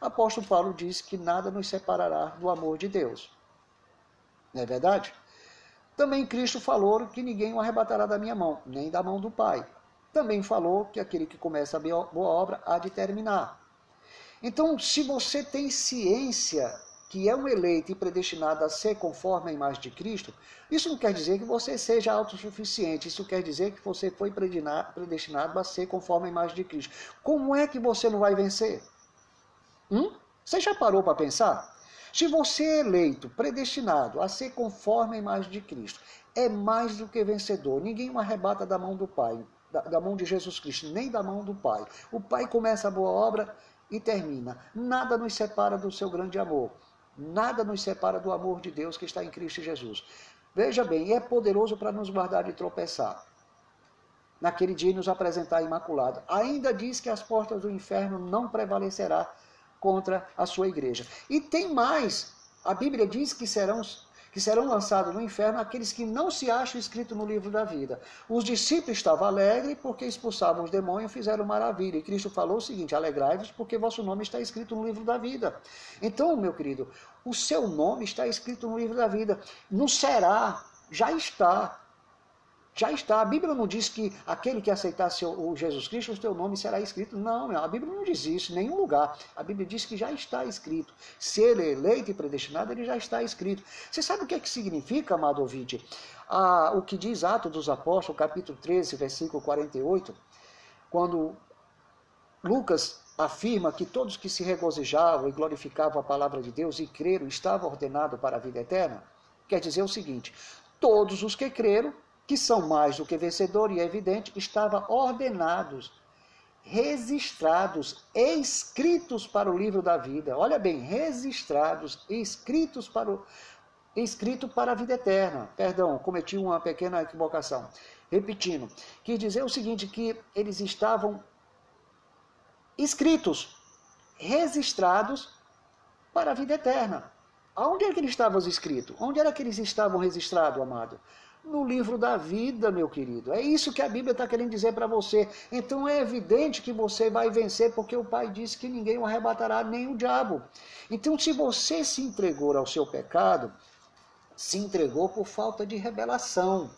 Apóstolo Paulo diz que nada nos separará do amor de Deus. Não é verdade? Também Cristo falou que ninguém o arrebatará da minha mão, nem da mão do Pai. Também falou que aquele que começa a boa obra há de terminar. Então, se você tem ciência que é um eleito e predestinado a ser conforme a imagem de Cristo, isso não quer dizer que você seja autossuficiente, isso quer dizer que você foi predestinado a ser conforme a imagem de Cristo. Como é que você não vai vencer? Hum? Você já parou para pensar? Se você é eleito, predestinado a ser conforme a imagem de Cristo, é mais do que vencedor. Ninguém o arrebata da mão do Pai, da, da mão de Jesus Cristo, nem da mão do Pai. O Pai começa a boa obra e termina. Nada nos separa do seu grande amor. Nada nos separa do amor de Deus que está em Cristo Jesus. Veja bem, é poderoso para nos guardar de tropeçar. Naquele dia nos apresentar imaculado. Ainda diz que as portas do inferno não prevalecerá contra a sua igreja. E tem mais. A Bíblia diz que serão que serão lançados no inferno aqueles que não se acham escritos no livro da vida. Os discípulos estavam alegres porque expulsavam os demônios e fizeram maravilha. E Cristo falou o seguinte: alegrai-vos porque vosso nome está escrito no livro da vida. Então, meu querido, o seu nome está escrito no livro da vida. Não será, já está. Já está. A Bíblia não diz que aquele que aceitasse o Jesus Cristo, o seu nome será escrito. Não, a Bíblia não diz isso em nenhum lugar. A Bíblia diz que já está escrito. Se ele é eleito e predestinado, ele já está escrito. Você sabe o que, é que significa, amado ouvinte? Ah, o que diz Atos dos Apóstolos, capítulo 13, versículo 48, quando Lucas afirma que todos que se regozijavam e glorificavam a palavra de Deus e creram estavam ordenados para a vida eterna, quer dizer o seguinte: todos os que creram que são mais do que vencedores, e é evidente, estavam ordenados, registrados, escritos para o livro da vida. Olha bem, registrados, escritos para o escrito para a vida eterna. Perdão, cometi uma pequena equivocação. Repetindo, quis dizer o seguinte que eles estavam escritos, registrados para a vida eterna. Aonde é que eles estavam escritos? Onde era que eles estavam registrados, amado? No livro da vida, meu querido. É isso que a Bíblia está querendo dizer para você. Então é evidente que você vai vencer, porque o Pai disse que ninguém o arrebatará, nem o diabo. Então, se você se entregou ao seu pecado, se entregou por falta de revelação.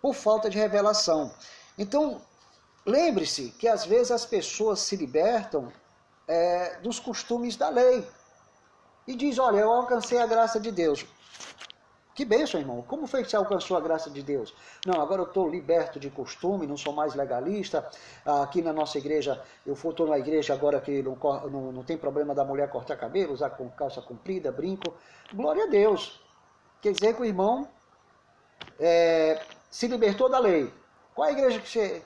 Por falta de revelação. Então, lembre-se que às vezes as pessoas se libertam é, dos costumes da lei. E diz, olha, eu alcancei a graça de Deus. Que bênção, irmão. Como foi que você alcançou a graça de Deus? Não, agora eu estou liberto de costume, não sou mais legalista. Aqui na nossa igreja, eu estou na igreja agora que não, não, não tem problema da mulher cortar cabelo, usar com calça comprida, brinco. Glória a Deus. Quer dizer que o irmão é, se libertou da lei. Qual é a igreja que você,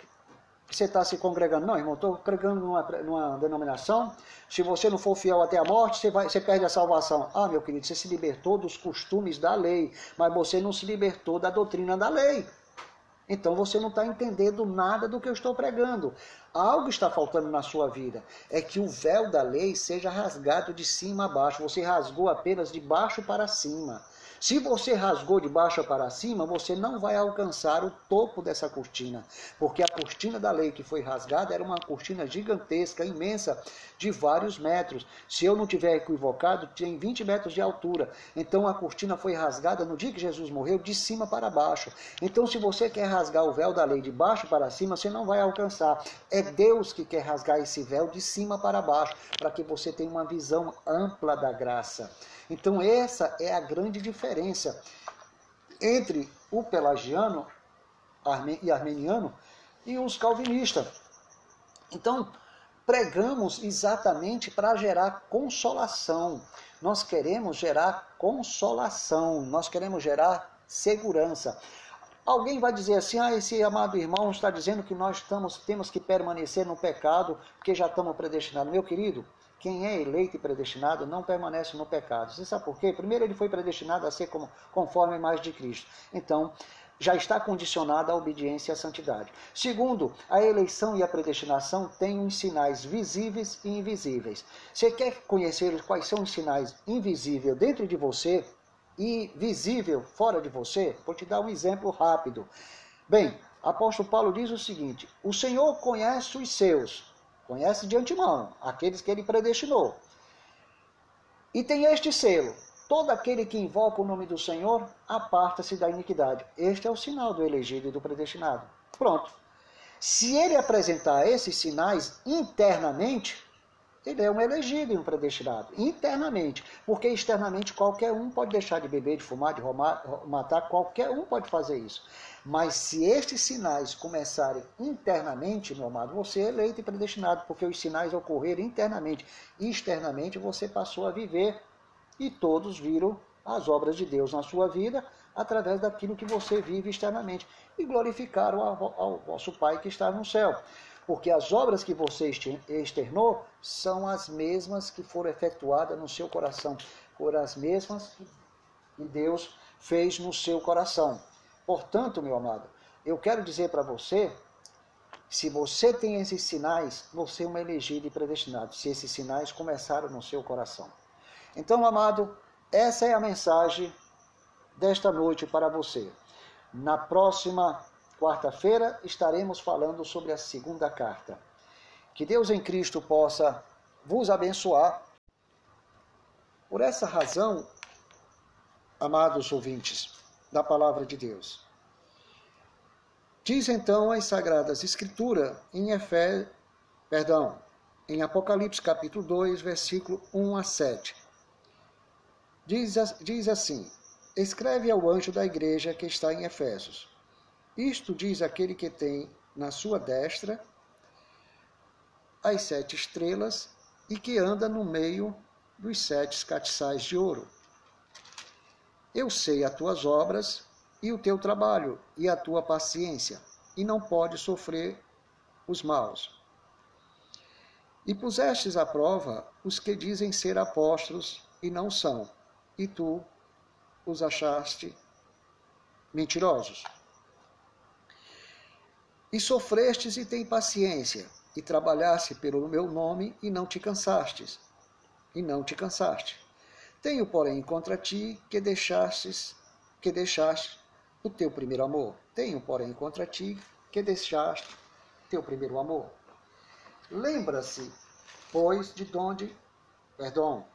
você está se congregando. Não, irmão, estou congregando numa, numa denominação. Se você não for fiel até a morte, você, vai, você perde a salvação. Ah, meu querido, você se libertou dos costumes da lei, mas você não se libertou da doutrina da lei. Então você não está entendendo nada do que eu estou pregando. Algo está faltando na sua vida. É que o véu da lei seja rasgado de cima a baixo. Você rasgou apenas de baixo para cima. Se você rasgou de baixo para cima, você não vai alcançar o topo dessa cortina, porque a cortina da lei que foi rasgada era uma cortina gigantesca, imensa, de vários metros. Se eu não tiver equivocado, tem 20 metros de altura. Então a cortina foi rasgada no dia que Jesus morreu, de cima para baixo. Então, se você quer rasgar o véu da lei de baixo para cima, você não vai alcançar. É Deus que quer rasgar esse véu de cima para baixo, para que você tenha uma visão ampla da graça. Então, essa é a grande diferença entre o pelagiano e armeniano e os calvinistas. Então, pregamos exatamente para gerar consolação. Nós queremos gerar consolação, nós queremos gerar segurança. Alguém vai dizer assim: ah, esse amado irmão está dizendo que nós estamos, temos que permanecer no pecado porque já estamos predestinados. Meu querido, quem é eleito e predestinado não permanece no pecado. Você sabe por quê? Primeiro, ele foi predestinado a ser como, conforme a imagem de Cristo. Então, já está condicionado à obediência e à santidade. Segundo, a eleição e a predestinação têm uns sinais visíveis e invisíveis. Você quer conhecer quais são os sinais invisíveis dentro de você e visível fora de você? Vou te dar um exemplo rápido. Bem, apóstolo Paulo diz o seguinte: O Senhor conhece os seus, Conhece de antemão aqueles que ele predestinou. E tem este selo: todo aquele que invoca o nome do Senhor aparta-se da iniquidade. Este é o sinal do elegido e do predestinado. Pronto. Se ele apresentar esses sinais internamente, ele é um elegido e um predestinado. Internamente. Porque externamente qualquer um pode deixar de beber, de fumar, de roubar, matar, qualquer um pode fazer isso. Mas se estes sinais começarem internamente, meu amado, você é eleito e predestinado, porque os sinais ocorreram internamente. Externamente você passou a viver e todos viram as obras de Deus na sua vida através daquilo que você vive externamente e glorificaram ao vosso Pai que está no céu. Porque as obras que você externou são as mesmas que foram efetuadas no seu coração, foram as mesmas que Deus fez no seu coração. Portanto, meu amado, eu quero dizer para você, se você tem esses sinais, você é um elegido e predestinado, se esses sinais começaram no seu coração. Então, amado, essa é a mensagem desta noite para você. Na próxima quarta-feira estaremos falando sobre a segunda carta. Que Deus em Cristo possa vos abençoar. Por essa razão, amados ouvintes, da palavra de Deus. Diz então as Sagradas Escrituras em Efé, perdão, em Apocalipse capítulo 2, versículo 1 a 7. Diz, diz assim: Escreve ao anjo da igreja que está em Efésios. Isto diz aquele que tem na sua destra as sete estrelas e que anda no meio dos sete catiçais de ouro. Eu sei as tuas obras e o teu trabalho e a tua paciência, e não pode sofrer os maus. E pusestes à prova os que dizem ser apóstolos e não são, e tu os achaste mentirosos. E sofrestes e tem paciência, e trabalhaste pelo meu nome e não te cansastes, e não te cansaste. Tenho, porém, contra ti que deixastes, que deixaste o teu primeiro amor. Tenho, porém, contra ti que deixaste teu primeiro amor. Lembra-se, pois, de onde, perdão,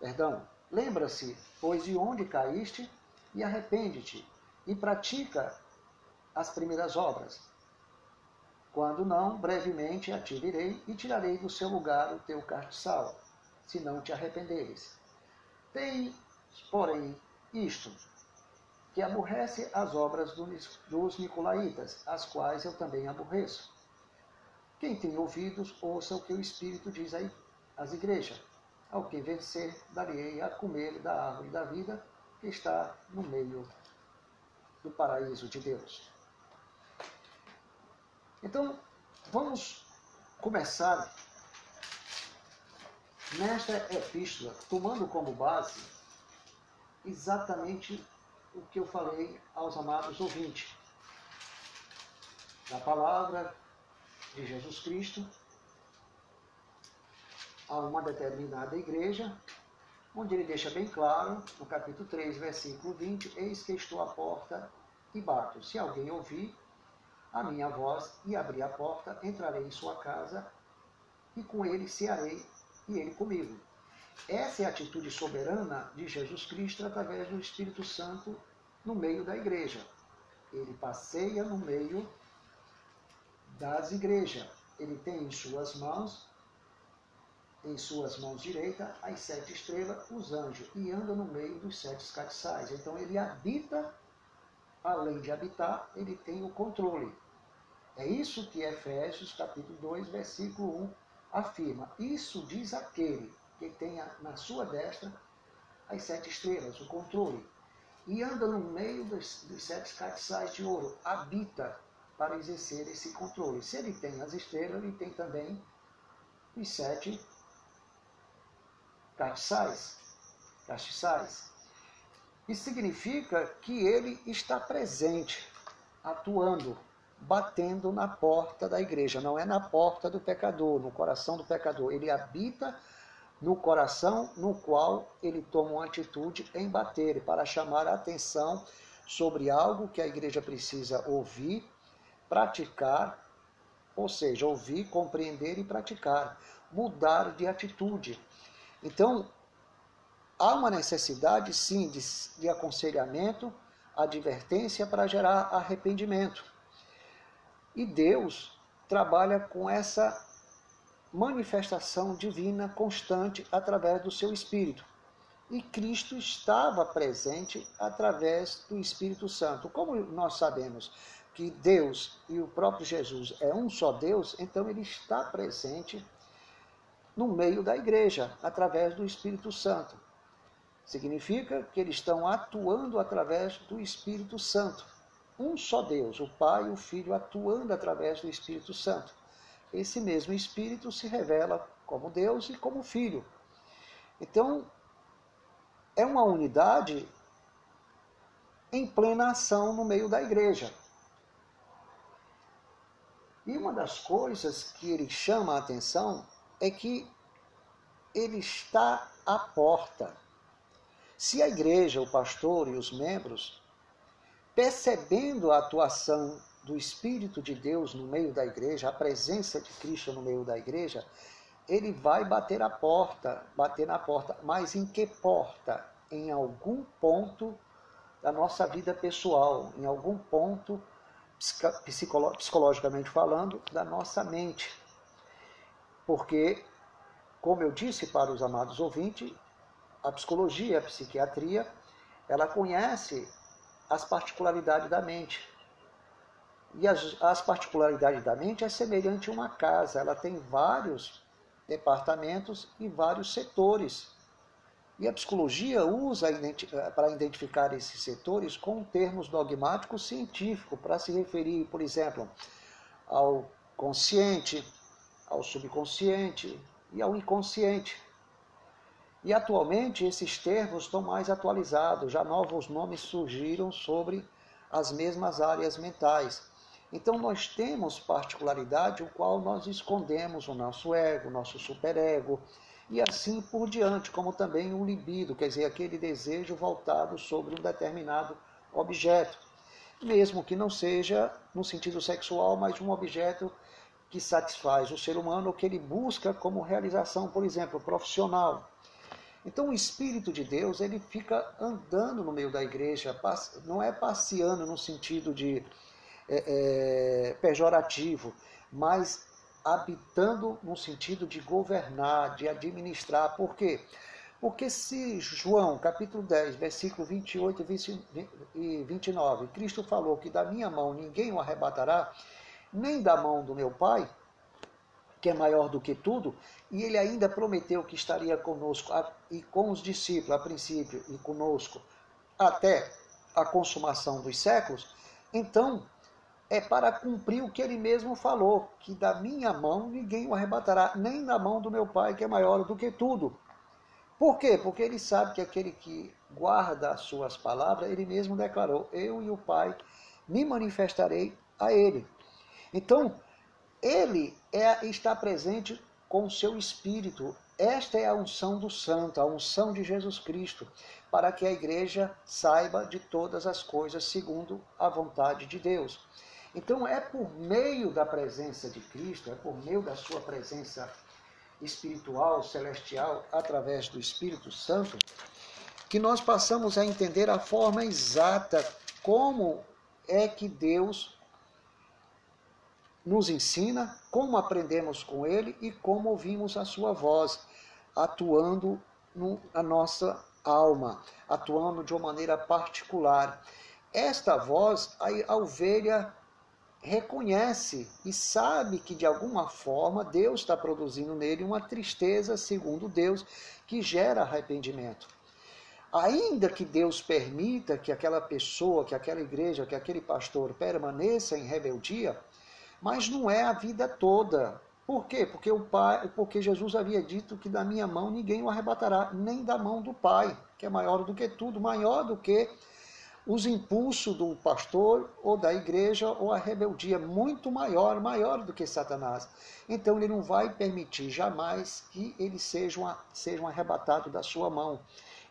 perdão, lembra-se, pois, de onde caíste e arrepende-te e pratica as primeiras obras. Quando não, brevemente a te direi e tirarei do seu lugar o teu castiçal, se não te arrependeres. Tem, porém, isto, que aborrece as obras dos Nicolaitas, as quais eu também aborreço. Quem tem ouvidos, ouça o que o Espírito diz às igrejas. Ao que vencer, darei a comer da árvore da vida que está no meio do paraíso de Deus. Então, vamos começar nesta epístola, tomando como base exatamente o que eu falei aos amados ouvintes. Na palavra de Jesus Cristo a uma determinada igreja, onde ele deixa bem claro, no capítulo 3, versículo 20, eis que estou à porta e bato. Se alguém ouvir a minha voz e abrir a porta, entrarei em sua casa e com ele cearei e ele comigo. Essa é a atitude soberana de Jesus Cristo através do Espírito Santo no meio da igreja. Ele passeia no meio das igrejas. Ele tem em suas mãos, em suas mãos direita, as sete estrelas, os anjos, e anda no meio dos sete castiçais. Então ele habita, além de habitar, ele tem o controle. É isso que Efésios capítulo 2, versículo 1 afirma. Isso diz aquele que tem na sua destra as sete estrelas, o controle e anda no meio dos, dos sete castiçais de ouro, habita para exercer esse controle. Se ele tem as estrelas, ele tem também os sete castiçais. castiçais. Isso significa que ele está presente, atuando, batendo na porta da igreja. Não é na porta do pecador, no coração do pecador. Ele habita no coração no qual ele toma uma atitude em bater, para chamar a atenção sobre algo que a igreja precisa ouvir, praticar, ou seja, ouvir, compreender e praticar, mudar de atitude. Então, há uma necessidade, sim, de, de aconselhamento, advertência para gerar arrependimento. E Deus trabalha com essa manifestação divina constante através do seu Espírito. E Cristo estava presente através do Espírito Santo. Como nós sabemos que Deus e o próprio Jesus é um só Deus, então ele está presente no meio da igreja, através do Espírito Santo. Significa que eles estão atuando através do Espírito Santo. Um só Deus, o Pai e o Filho atuando através do Espírito Santo esse mesmo Espírito se revela como Deus e como Filho. Então, é uma unidade em plena ação no meio da igreja. E uma das coisas que ele chama a atenção é que ele está à porta. Se a igreja, o pastor e os membros, percebendo a atuação do Espírito de Deus no meio da igreja, a presença de Cristo no meio da igreja, ele vai bater a porta, bater na porta. Mas em que porta? Em algum ponto da nossa vida pessoal, em algum ponto, psicologicamente falando, da nossa mente. Porque, como eu disse para os amados ouvintes, a psicologia, a psiquiatria, ela conhece as particularidades da mente. E as, as particularidades da mente é semelhante a uma casa, ela tem vários departamentos e vários setores. E a psicologia usa eh, para identificar esses setores com termos dogmáticos científicos, para se referir, por exemplo, ao consciente, ao subconsciente e ao inconsciente. E atualmente esses termos estão mais atualizados, já novos nomes surgiram sobre as mesmas áreas mentais. Então nós temos particularidade o qual nós escondemos o nosso ego, o nosso superego e assim por diante, como também o libido, quer dizer, aquele desejo voltado sobre um determinado objeto, mesmo que não seja no sentido sexual, mas um objeto que satisfaz o ser humano que ele busca como realização, por exemplo, profissional. Então o Espírito de Deus ele fica andando no meio da igreja, não é passeando no sentido de é, é, pejorativo, mas habitando no sentido de governar, de administrar. Por quê? Porque se João, capítulo 10, versículo 28 e 29, Cristo falou que da minha mão ninguém o arrebatará, nem da mão do meu Pai, que é maior do que tudo, e ele ainda prometeu que estaria conosco e com os discípulos a princípio e conosco até a consumação dos séculos, então é para cumprir o que ele mesmo falou, que da minha mão ninguém o arrebatará, nem da mão do meu Pai, que é maior do que tudo. Por quê? Porque ele sabe que aquele que guarda as suas palavras, ele mesmo declarou: Eu e o Pai me manifestarei a ele. Então, ele é, está presente com o seu espírito. Esta é a unção do santo, a unção de Jesus Cristo, para que a igreja saiba de todas as coisas segundo a vontade de Deus. Então, é por meio da presença de Cristo, é por meio da sua presença espiritual, celestial, através do Espírito Santo, que nós passamos a entender a forma exata como é que Deus nos ensina, como aprendemos com Ele e como ouvimos a Sua voz, atuando na nossa alma, atuando de uma maneira particular. Esta voz, a, a ovelha reconhece e sabe que de alguma forma Deus está produzindo nele uma tristeza, segundo Deus, que gera arrependimento. Ainda que Deus permita que aquela pessoa, que aquela igreja, que aquele pastor permaneça em rebeldia, mas não é a vida toda. Por quê? Porque o pai, porque Jesus havia dito que da minha mão ninguém o arrebatará, nem da mão do Pai, que é maior do que tudo, maior do que os impulsos do pastor ou da igreja ou a rebeldia muito maior, maior do que Satanás. Então ele não vai permitir jamais que eles sejam, sejam arrebatados da sua mão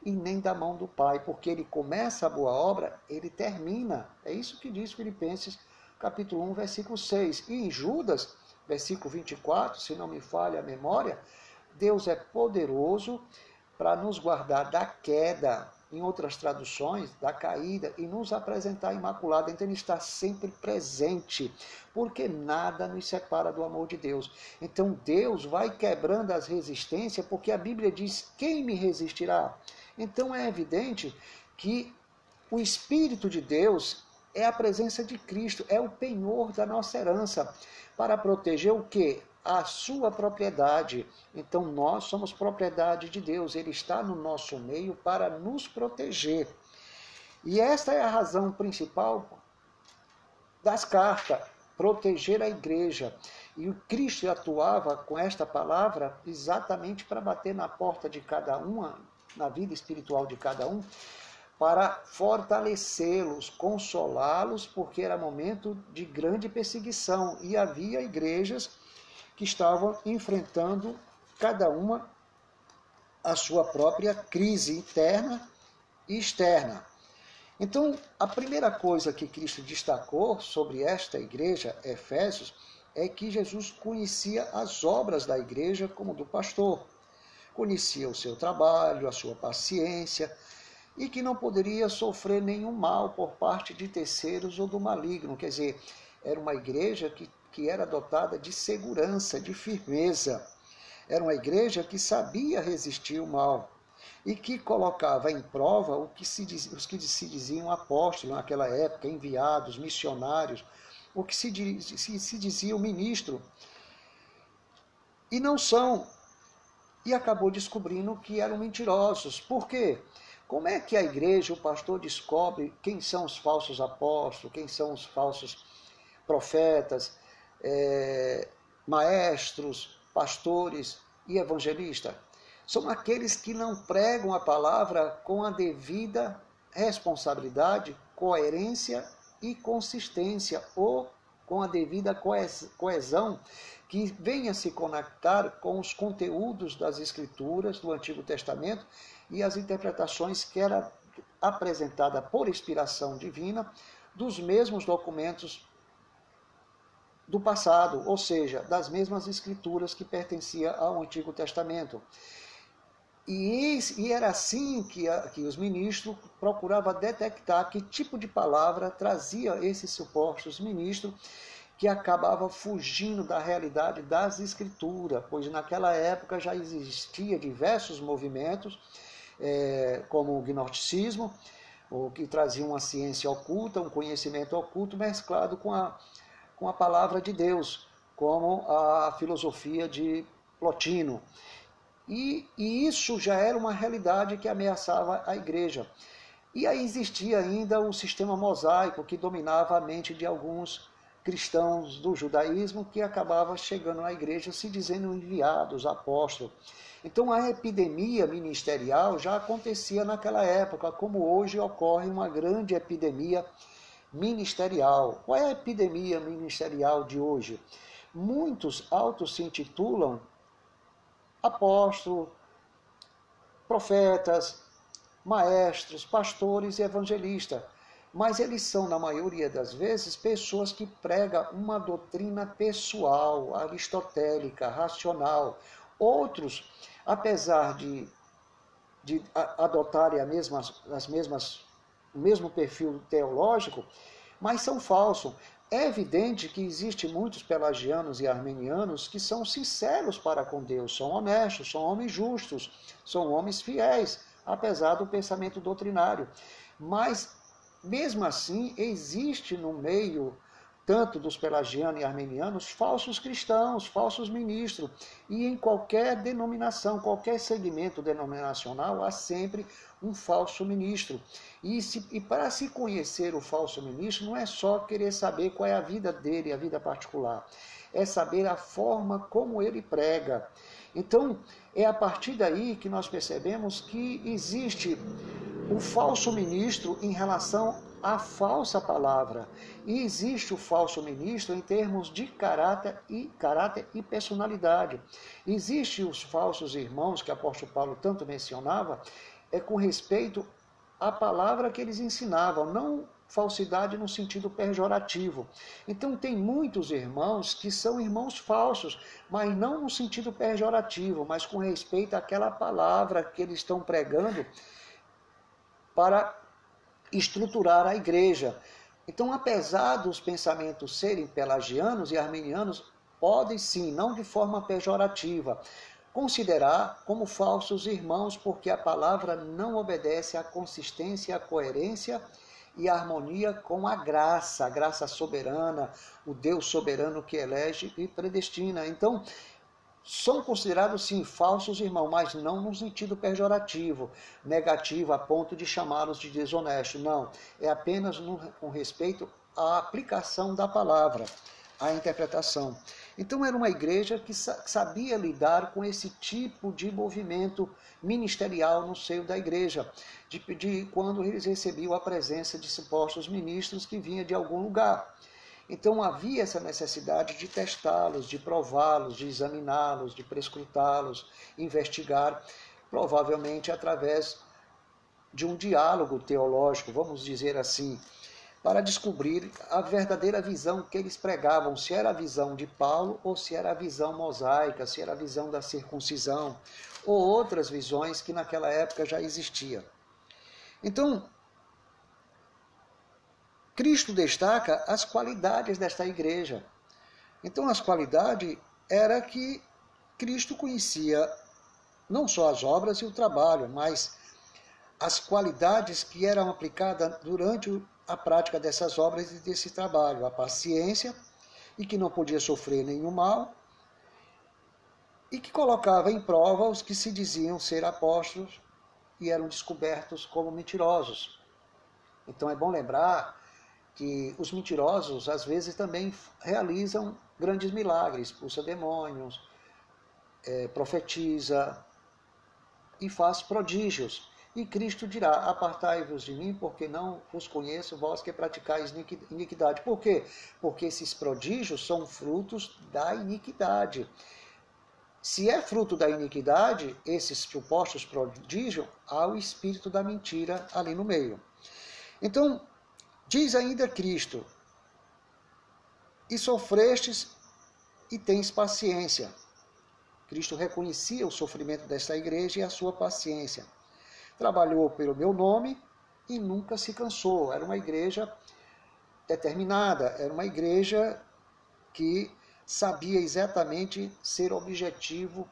e nem da mão do Pai, porque ele começa a boa obra, ele termina. É isso que diz Filipenses capítulo 1, versículo 6. E em Judas, versículo 24, se não me falha a memória, Deus é poderoso para nos guardar da queda, em outras traduções, da caída, e nos apresentar imaculado. Então, ele está sempre presente, porque nada nos separa do amor de Deus. Então, Deus vai quebrando as resistências, porque a Bíblia diz: quem me resistirá? Então, é evidente que o Espírito de Deus é a presença de Cristo, é o penhor da nossa herança, para proteger o que? a sua propriedade. Então nós somos propriedade de Deus, ele está no nosso meio para nos proteger. E esta é a razão principal das cartas, proteger a igreja. E o Cristo atuava com esta palavra exatamente para bater na porta de cada uma, na vida espiritual de cada um, para fortalecê-los, consolá-los, porque era momento de grande perseguição e havia igrejas que estavam enfrentando cada uma a sua própria crise interna e externa. Então, a primeira coisa que Cristo destacou sobre esta igreja, Efésios, é que Jesus conhecia as obras da igreja como do pastor. Conhecia o seu trabalho, a sua paciência, e que não poderia sofrer nenhum mal por parte de terceiros ou do maligno. Quer dizer, era uma igreja que que era dotada de segurança, de firmeza. Era uma igreja que sabia resistir o mal e que colocava em prova o que se os que se diziam apóstolos naquela época, enviados, missionários, o que se, se, se dizia o ministro. E não são. E acabou descobrindo que eram mentirosos. Por quê? Como é que a igreja, o pastor, descobre quem são os falsos apóstolos, quem são os falsos profetas, é, maestros, pastores e evangelistas? São aqueles que não pregam a palavra com a devida responsabilidade, coerência e consistência, ou com a devida coesão, que venha se conectar com os conteúdos das Escrituras do Antigo Testamento e as interpretações que era apresentada por inspiração divina dos mesmos documentos do passado, ou seja, das mesmas escrituras que pertencia ao Antigo Testamento. E, e era assim que, a, que os ministros procuravam detectar que tipo de palavra trazia esses supostos ministros que acabava fugindo da realidade das escrituras, pois naquela época já existia diversos movimentos, é, como o gnosticismo, o que trazia uma ciência oculta, um conhecimento oculto mesclado com a, com a palavra de Deus, como a filosofia de Plotino. E, e isso já era uma realidade que ameaçava a igreja. E aí existia ainda o sistema mosaico que dominava a mente de alguns cristãos do judaísmo que acabava chegando na igreja se dizendo enviados, apóstolos. Então a epidemia ministerial já acontecia naquela época, como hoje ocorre uma grande epidemia ministerial. Qual é a epidemia ministerial de hoje? Muitos autos se intitulam apóstolos, profetas, maestros, pastores e evangelistas mas eles são, na maioria das vezes, pessoas que pregam uma doutrina pessoal, aristotélica, racional. Outros, apesar de, de adotarem as mesmas, o mesmo perfil teológico, mas são falsos. É evidente que existe muitos pelagianos e armenianos que são sinceros para com Deus, são honestos, são homens justos, são homens fiéis, apesar do pensamento doutrinário. Mas mesmo assim, existe no meio tanto dos pelagianos e armenianos falsos cristãos, falsos ministros, e em qualquer denominação, qualquer segmento denominacional, há sempre um falso ministro. E, se, e para se conhecer o falso ministro, não é só querer saber qual é a vida dele, a vida particular, é saber a forma como ele prega. Então, é a partir daí que nós percebemos que existe o falso ministro em relação à falsa palavra. E existe o falso ministro em termos de caráter e caráter e personalidade. Existem os falsos irmãos que o apóstolo Paulo tanto mencionava, é com respeito à palavra que eles ensinavam, não falsidade no sentido pejorativo. Então tem muitos irmãos que são irmãos falsos, mas não no sentido pejorativo, mas com respeito àquela palavra que eles estão pregando para estruturar a igreja. Então, apesar dos pensamentos serem pelagianos e arminianos, podem sim, não de forma pejorativa, considerar como falsos irmãos, porque a palavra não obedece à consistência, à coerência e à harmonia com a graça, a graça soberana, o Deus soberano que elege e predestina. Então, são considerados sim falsos irmãos, mas não no sentido pejorativo, negativo, a ponto de chamá-los de desonesto. Não, é apenas com respeito à aplicação da palavra, à interpretação. Então era uma igreja que sabia lidar com esse tipo de movimento ministerial no seio da igreja, de, de quando eles recebiam a presença de supostos ministros que vinha de algum lugar. Então havia essa necessidade de testá-los, de prová-los, de examiná-los, de prescrutá-los, investigar, provavelmente através de um diálogo teológico, vamos dizer assim, para descobrir a verdadeira visão que eles pregavam, se era a visão de Paulo ou se era a visão mosaica, se era a visão da circuncisão, ou outras visões que naquela época já existiam. Então, Cristo destaca as qualidades desta igreja. Então, as qualidades era que Cristo conhecia não só as obras e o trabalho, mas as qualidades que eram aplicadas durante a prática dessas obras e desse trabalho, a paciência e que não podia sofrer nenhum mal e que colocava em prova os que se diziam ser apóstolos e eram descobertos como mentirosos. Então é bom lembrar que os mentirosos às vezes também realizam grandes milagres, expulsa demônios, é, profetiza e faz prodígios. E Cristo dirá: Apartai-vos de mim, porque não vos conheço, vós que praticais iniquidade. Por quê? Porque esses prodígios são frutos da iniquidade. Se é fruto da iniquidade, esses supostos prodígios, há o espírito da mentira ali no meio. Então, Diz ainda Cristo: E sofrestes e tens paciência. Cristo reconhecia o sofrimento desta igreja e a sua paciência. Trabalhou pelo meu nome e nunca se cansou. Era uma igreja determinada, era uma igreja que sabia exatamente ser objetivo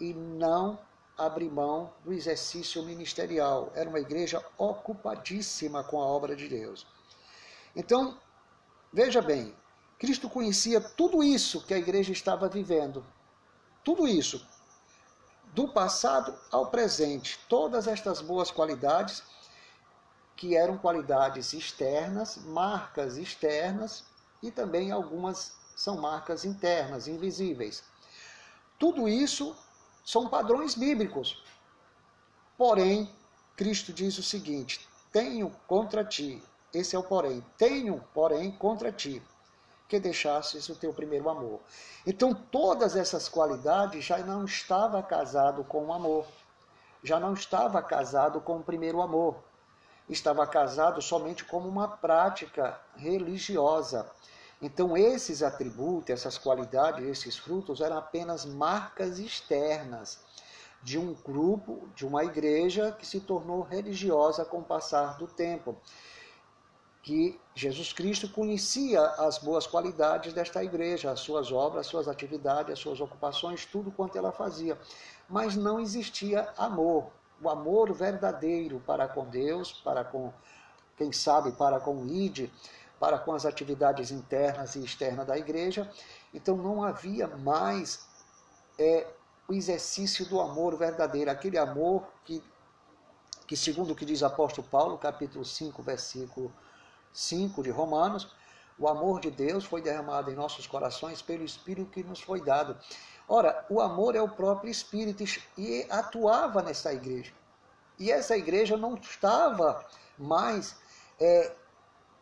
e não abrir mão do exercício ministerial. Era uma igreja ocupadíssima com a obra de Deus. Então, veja bem, Cristo conhecia tudo isso que a igreja estava vivendo. Tudo isso, do passado ao presente, todas estas boas qualidades, que eram qualidades externas, marcas externas, e também algumas são marcas internas, invisíveis. Tudo isso são padrões bíblicos. Porém, Cristo diz o seguinte: tenho contra ti, esse é o porém, tenho, porém, contra ti, que deixasses o teu primeiro amor. Então, todas essas qualidades já não estava casado com o amor, já não estava casado com o primeiro amor, estava casado somente como uma prática religiosa. Então, esses atributos, essas qualidades, esses frutos eram apenas marcas externas de um grupo, de uma igreja que se tornou religiosa com o passar do tempo. Que Jesus Cristo conhecia as boas qualidades desta igreja, as suas obras, as suas atividades, as suas ocupações, tudo quanto ela fazia. Mas não existia amor, o amor verdadeiro para com Deus, para com, quem sabe, para com o ID para com as atividades internas e externas da igreja. Então não havia mais é, o exercício do amor verdadeiro, aquele amor que, que, segundo o que diz o apóstolo Paulo, capítulo 5, versículo 5 de Romanos, o amor de Deus foi derramado em nossos corações pelo Espírito que nos foi dado. Ora, o amor é o próprio Espírito e atuava nessa igreja. E essa igreja não estava mais é,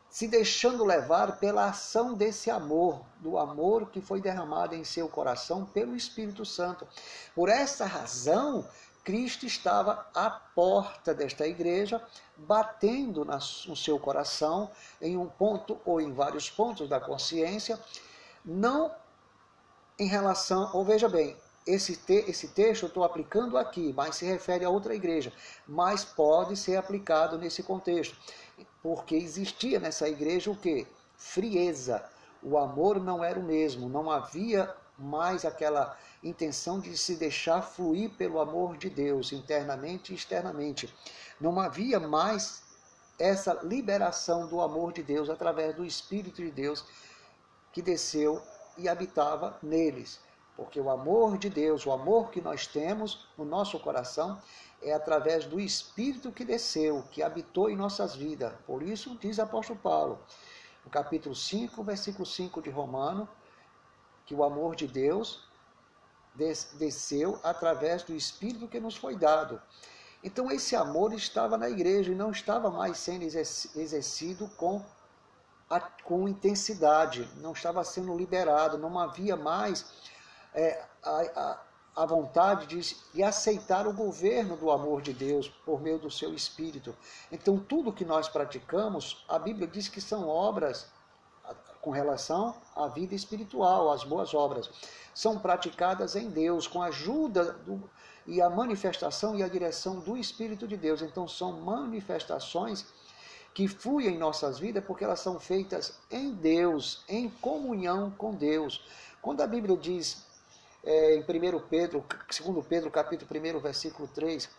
se deixando levar pela ação desse amor, do amor que foi derramado em seu coração pelo Espírito Santo. Por essa razão, Cristo estava à porta desta igreja, batendo no seu coração, em um ponto ou em vários pontos da consciência, não em relação, ou veja bem, esse, te, esse texto eu estou aplicando aqui, mas se refere a outra igreja, mas pode ser aplicado nesse contexto porque existia nessa igreja o que? Frieza. O amor não era o mesmo, não havia mais aquela intenção de se deixar fluir pelo amor de Deus, internamente e externamente. Não havia mais essa liberação do amor de Deus através do Espírito de Deus que desceu e habitava neles. Porque o amor de Deus, o amor que nós temos no nosso coração, é através do Espírito que desceu, que habitou em nossas vidas. Por isso diz o apóstolo Paulo, no capítulo 5, versículo 5 de Romano, que o amor de Deus desceu através do Espírito que nos foi dado. Então esse amor estava na igreja e não estava mais sendo exercido com, com intensidade, não estava sendo liberado, não havia mais é, a, a, a vontade de, de aceitar o governo do amor de Deus por meio do seu Espírito. Então, tudo que nós praticamos, a Bíblia diz que são obras com relação à vida espiritual, às boas obras. São praticadas em Deus, com a ajuda do, e a manifestação e a direção do Espírito de Deus. Então, são manifestações que fluem em nossas vidas porque elas são feitas em Deus, em comunhão com Deus. Quando a Bíblia diz é, em 1 Pedro, 2 Pedro, capítulo 1, versículo 3,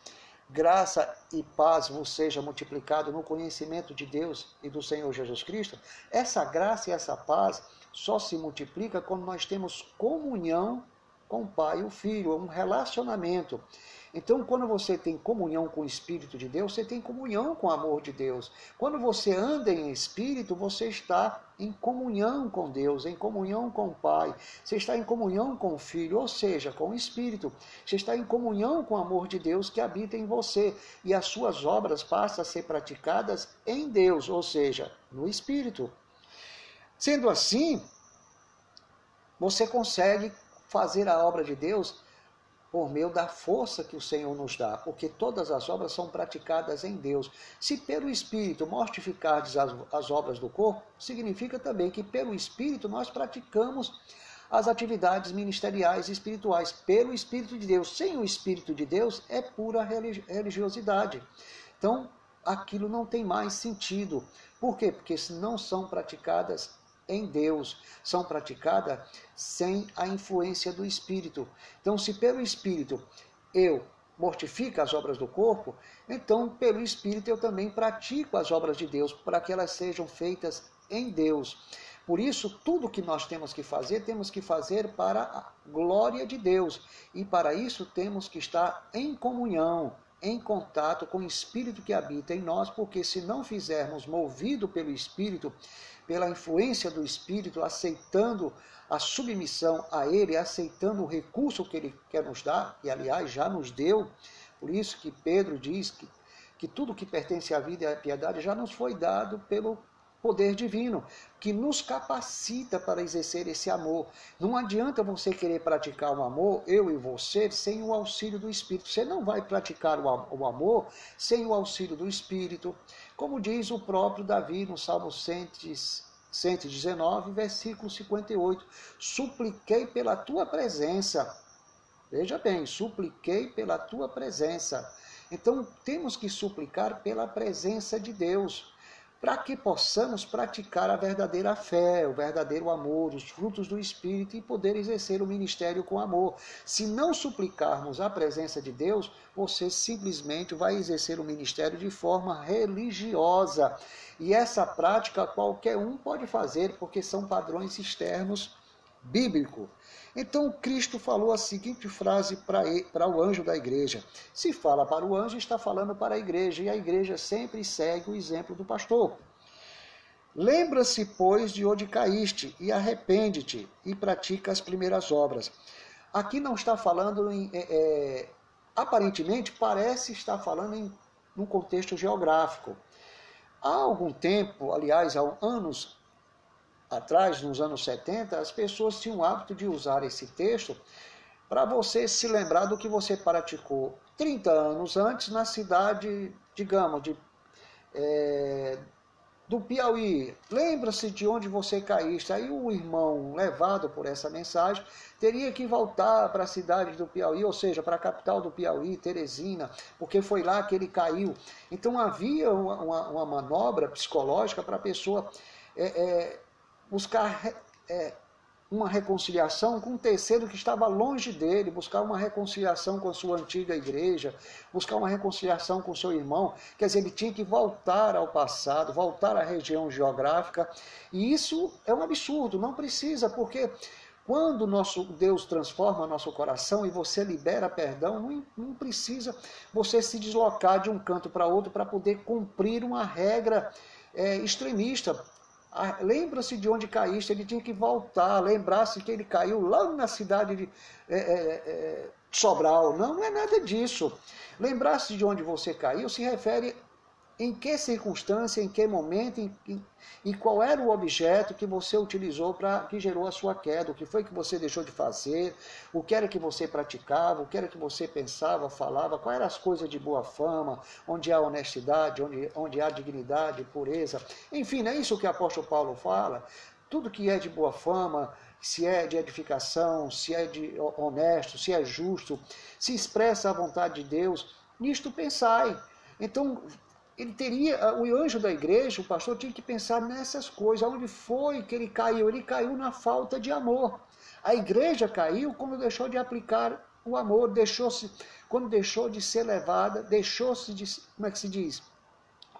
graça e paz vos seja multiplicado no conhecimento de Deus e do Senhor Jesus Cristo, essa graça e essa paz só se multiplica quando nós temos comunhão com o Pai e o Filho, um relacionamento. Então, quando você tem comunhão com o Espírito de Deus, você tem comunhão com o amor de Deus. Quando você anda em Espírito, você está em comunhão com Deus, em comunhão com o Pai. Você está em comunhão com o Filho, ou seja, com o Espírito. Você está em comunhão com o amor de Deus que habita em você. E as suas obras passam a ser praticadas em Deus, ou seja, no Espírito. Sendo assim, você consegue fazer a obra de Deus por meio da força que o Senhor nos dá, porque todas as obras são praticadas em Deus. Se pelo Espírito mortificardes as, as obras do corpo, significa também que pelo Espírito nós praticamos as atividades ministeriais e espirituais, pelo Espírito de Deus. Sem o Espírito de Deus é pura religiosidade. Então, aquilo não tem mais sentido. Por quê? Porque não são praticadas em Deus, são praticadas sem a influência do Espírito. Então, se pelo Espírito eu mortifico as obras do corpo, então pelo Espírito eu também pratico as obras de Deus, para que elas sejam feitas em Deus. Por isso, tudo que nós temos que fazer, temos que fazer para a glória de Deus. E para isso temos que estar em comunhão, em contato com o Espírito que habita em nós, porque se não fizermos movido pelo Espírito, pela influência do Espírito, aceitando a submissão a Ele, aceitando o recurso que Ele quer nos dar, e aliás já nos deu, por isso que Pedro diz que, que tudo que pertence à vida e à piedade já nos foi dado pelo poder divino, que nos capacita para exercer esse amor. Não adianta você querer praticar o amor, eu e você, sem o auxílio do Espírito. Você não vai praticar o amor sem o auxílio do Espírito. Como diz o próprio Davi no Salmo 119, versículo 58. Supliquei pela tua presença. Veja bem, supliquei pela tua presença. Então temos que suplicar pela presença de Deus para que possamos praticar a verdadeira fé, o verdadeiro amor, os frutos do Espírito e poder exercer o ministério com amor. Se não suplicarmos a presença de Deus, você simplesmente vai exercer o ministério de forma religiosa. E essa prática qualquer um pode fazer, porque são padrões externos bíblicos. Então Cristo falou a seguinte frase para o anjo da igreja. Se fala para o anjo, está falando para a igreja, e a igreja sempre segue o exemplo do pastor. Lembra-se, pois, de onde caíste, e arrepende-te, e pratica as primeiras obras. Aqui não está falando em. É, é, aparentemente, parece estar falando em um contexto geográfico. Há algum tempo, aliás, há anos atrás, nos anos 70, as pessoas tinham o hábito de usar esse texto para você se lembrar do que você praticou 30 anos antes na cidade, digamos, de, é, do Piauí. Lembra-se de onde você caíste. Aí o irmão, levado por essa mensagem, teria que voltar para a cidade do Piauí, ou seja, para a capital do Piauí, Teresina, porque foi lá que ele caiu. Então havia uma, uma, manobra psicológica para a pessoa. É, é, buscar é, uma reconciliação com um terceiro que estava longe dele, buscar uma reconciliação com a sua antiga igreja, buscar uma reconciliação com seu irmão. Quer dizer, ele tinha que voltar ao passado, voltar à região geográfica. E isso é um absurdo, não precisa, porque quando nosso Deus transforma nosso coração e você libera perdão, não, não precisa você se deslocar de um canto para outro para poder cumprir uma regra é, extremista. Ah, lembra-se de onde caíste, ele tinha que voltar, lembrar-se que ele caiu lá na cidade de é, é, é, Sobral. Não, não é nada disso. Lembrar-se de onde você caiu se refere em que circunstância, em que momento em, em, e qual era o objeto que você utilizou para que gerou a sua queda, o que foi que você deixou de fazer, o que era que você praticava, o que era que você pensava, falava, quais eram as coisas de boa fama, onde há honestidade, onde, onde há dignidade, pureza. Enfim, é isso que o apóstolo Paulo fala. Tudo que é de boa fama, se é de edificação, se é de honesto, se é justo, se expressa a vontade de Deus, nisto pensai. Então, ele teria, o anjo da igreja, o pastor, tinha que pensar nessas coisas. Onde foi que ele caiu? Ele caiu na falta de amor. A igreja caiu quando deixou de aplicar o amor, deixou-se, quando deixou de ser levada, deixou-se de, como é que se diz?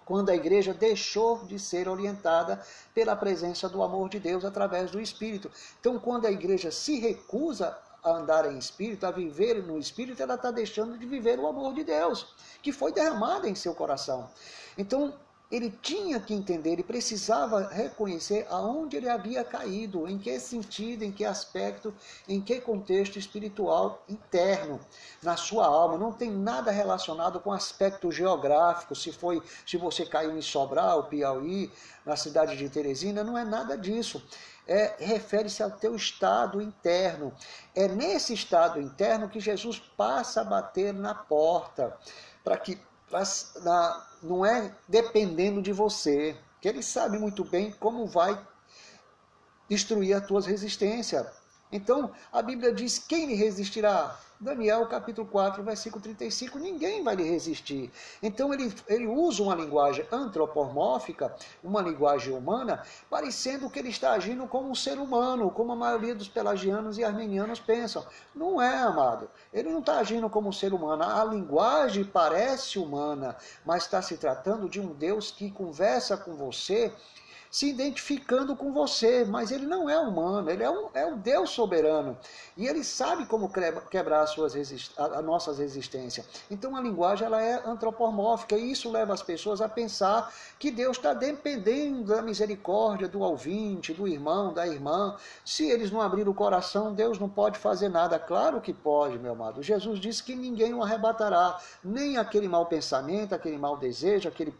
Quando a igreja deixou de ser orientada pela presença do amor de Deus através do Espírito. Então, quando a igreja se recusa a andar em espírito, a viver no espírito, ela está deixando de viver o amor de Deus, que foi derramado em seu coração. Então, ele tinha que entender, ele precisava reconhecer aonde ele havia caído, em que sentido, em que aspecto, em que contexto espiritual interno na sua alma. Não tem nada relacionado com aspecto geográfico, se foi, se você caiu em Sobral, Piauí, na cidade de Teresina, não é nada disso é, refere-se ao teu estado interno. É nesse estado interno que Jesus passa a bater na porta, para que não é dependendo de você, que ele sabe muito bem como vai destruir as tuas resistências. Então, a Bíblia diz: quem lhe resistirá? Daniel capítulo 4, versículo 35, ninguém vai lhe resistir. Então ele, ele usa uma linguagem antropomórfica, uma linguagem humana, parecendo que ele está agindo como um ser humano, como a maioria dos pelagianos e armenianos pensam. Não é, amado. Ele não está agindo como um ser humano. A linguagem parece humana, mas está se tratando de um Deus que conversa com você se identificando com você, mas ele não é humano, ele é um, é um Deus soberano. E ele sabe como quebrar as suas a, a nossas resistências. Então a linguagem ela é antropomórfica e isso leva as pessoas a pensar que Deus está dependendo da misericórdia do ouvinte, do irmão, da irmã. Se eles não abrirem o coração, Deus não pode fazer nada. Claro que pode, meu amado. Jesus disse que ninguém o arrebatará, nem aquele mau pensamento, aquele mau desejo, aquele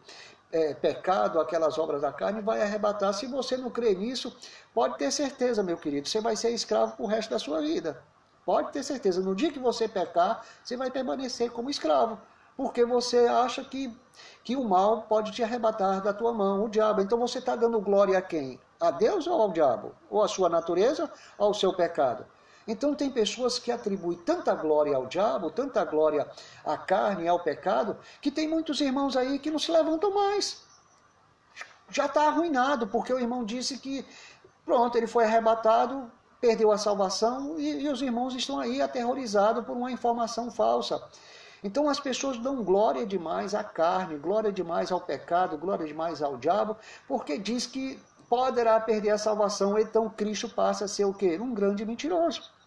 é, pecado, aquelas obras da carne, vai arrebatar. Se você não crê nisso, pode ter certeza, meu querido, você vai ser escravo pro resto da sua vida. Pode ter certeza. No dia que você pecar, você vai permanecer como escravo. Porque você acha que, que o mal pode te arrebatar da tua mão, o diabo. Então você está dando glória a quem? A Deus ou ao diabo? Ou à sua natureza ou ao seu pecado? Então tem pessoas que atribuem tanta glória ao diabo, tanta glória à carne e ao pecado, que tem muitos irmãos aí que não se levantam mais. Já está arruinado, porque o irmão disse que, pronto, ele foi arrebatado, perdeu a salvação e, e os irmãos estão aí aterrorizados por uma informação falsa. Então as pessoas dão glória demais à carne, glória demais ao pecado, glória demais ao diabo, porque diz que poderá perder a salvação, então Cristo passa a ser o quê? Um grande mentiroso.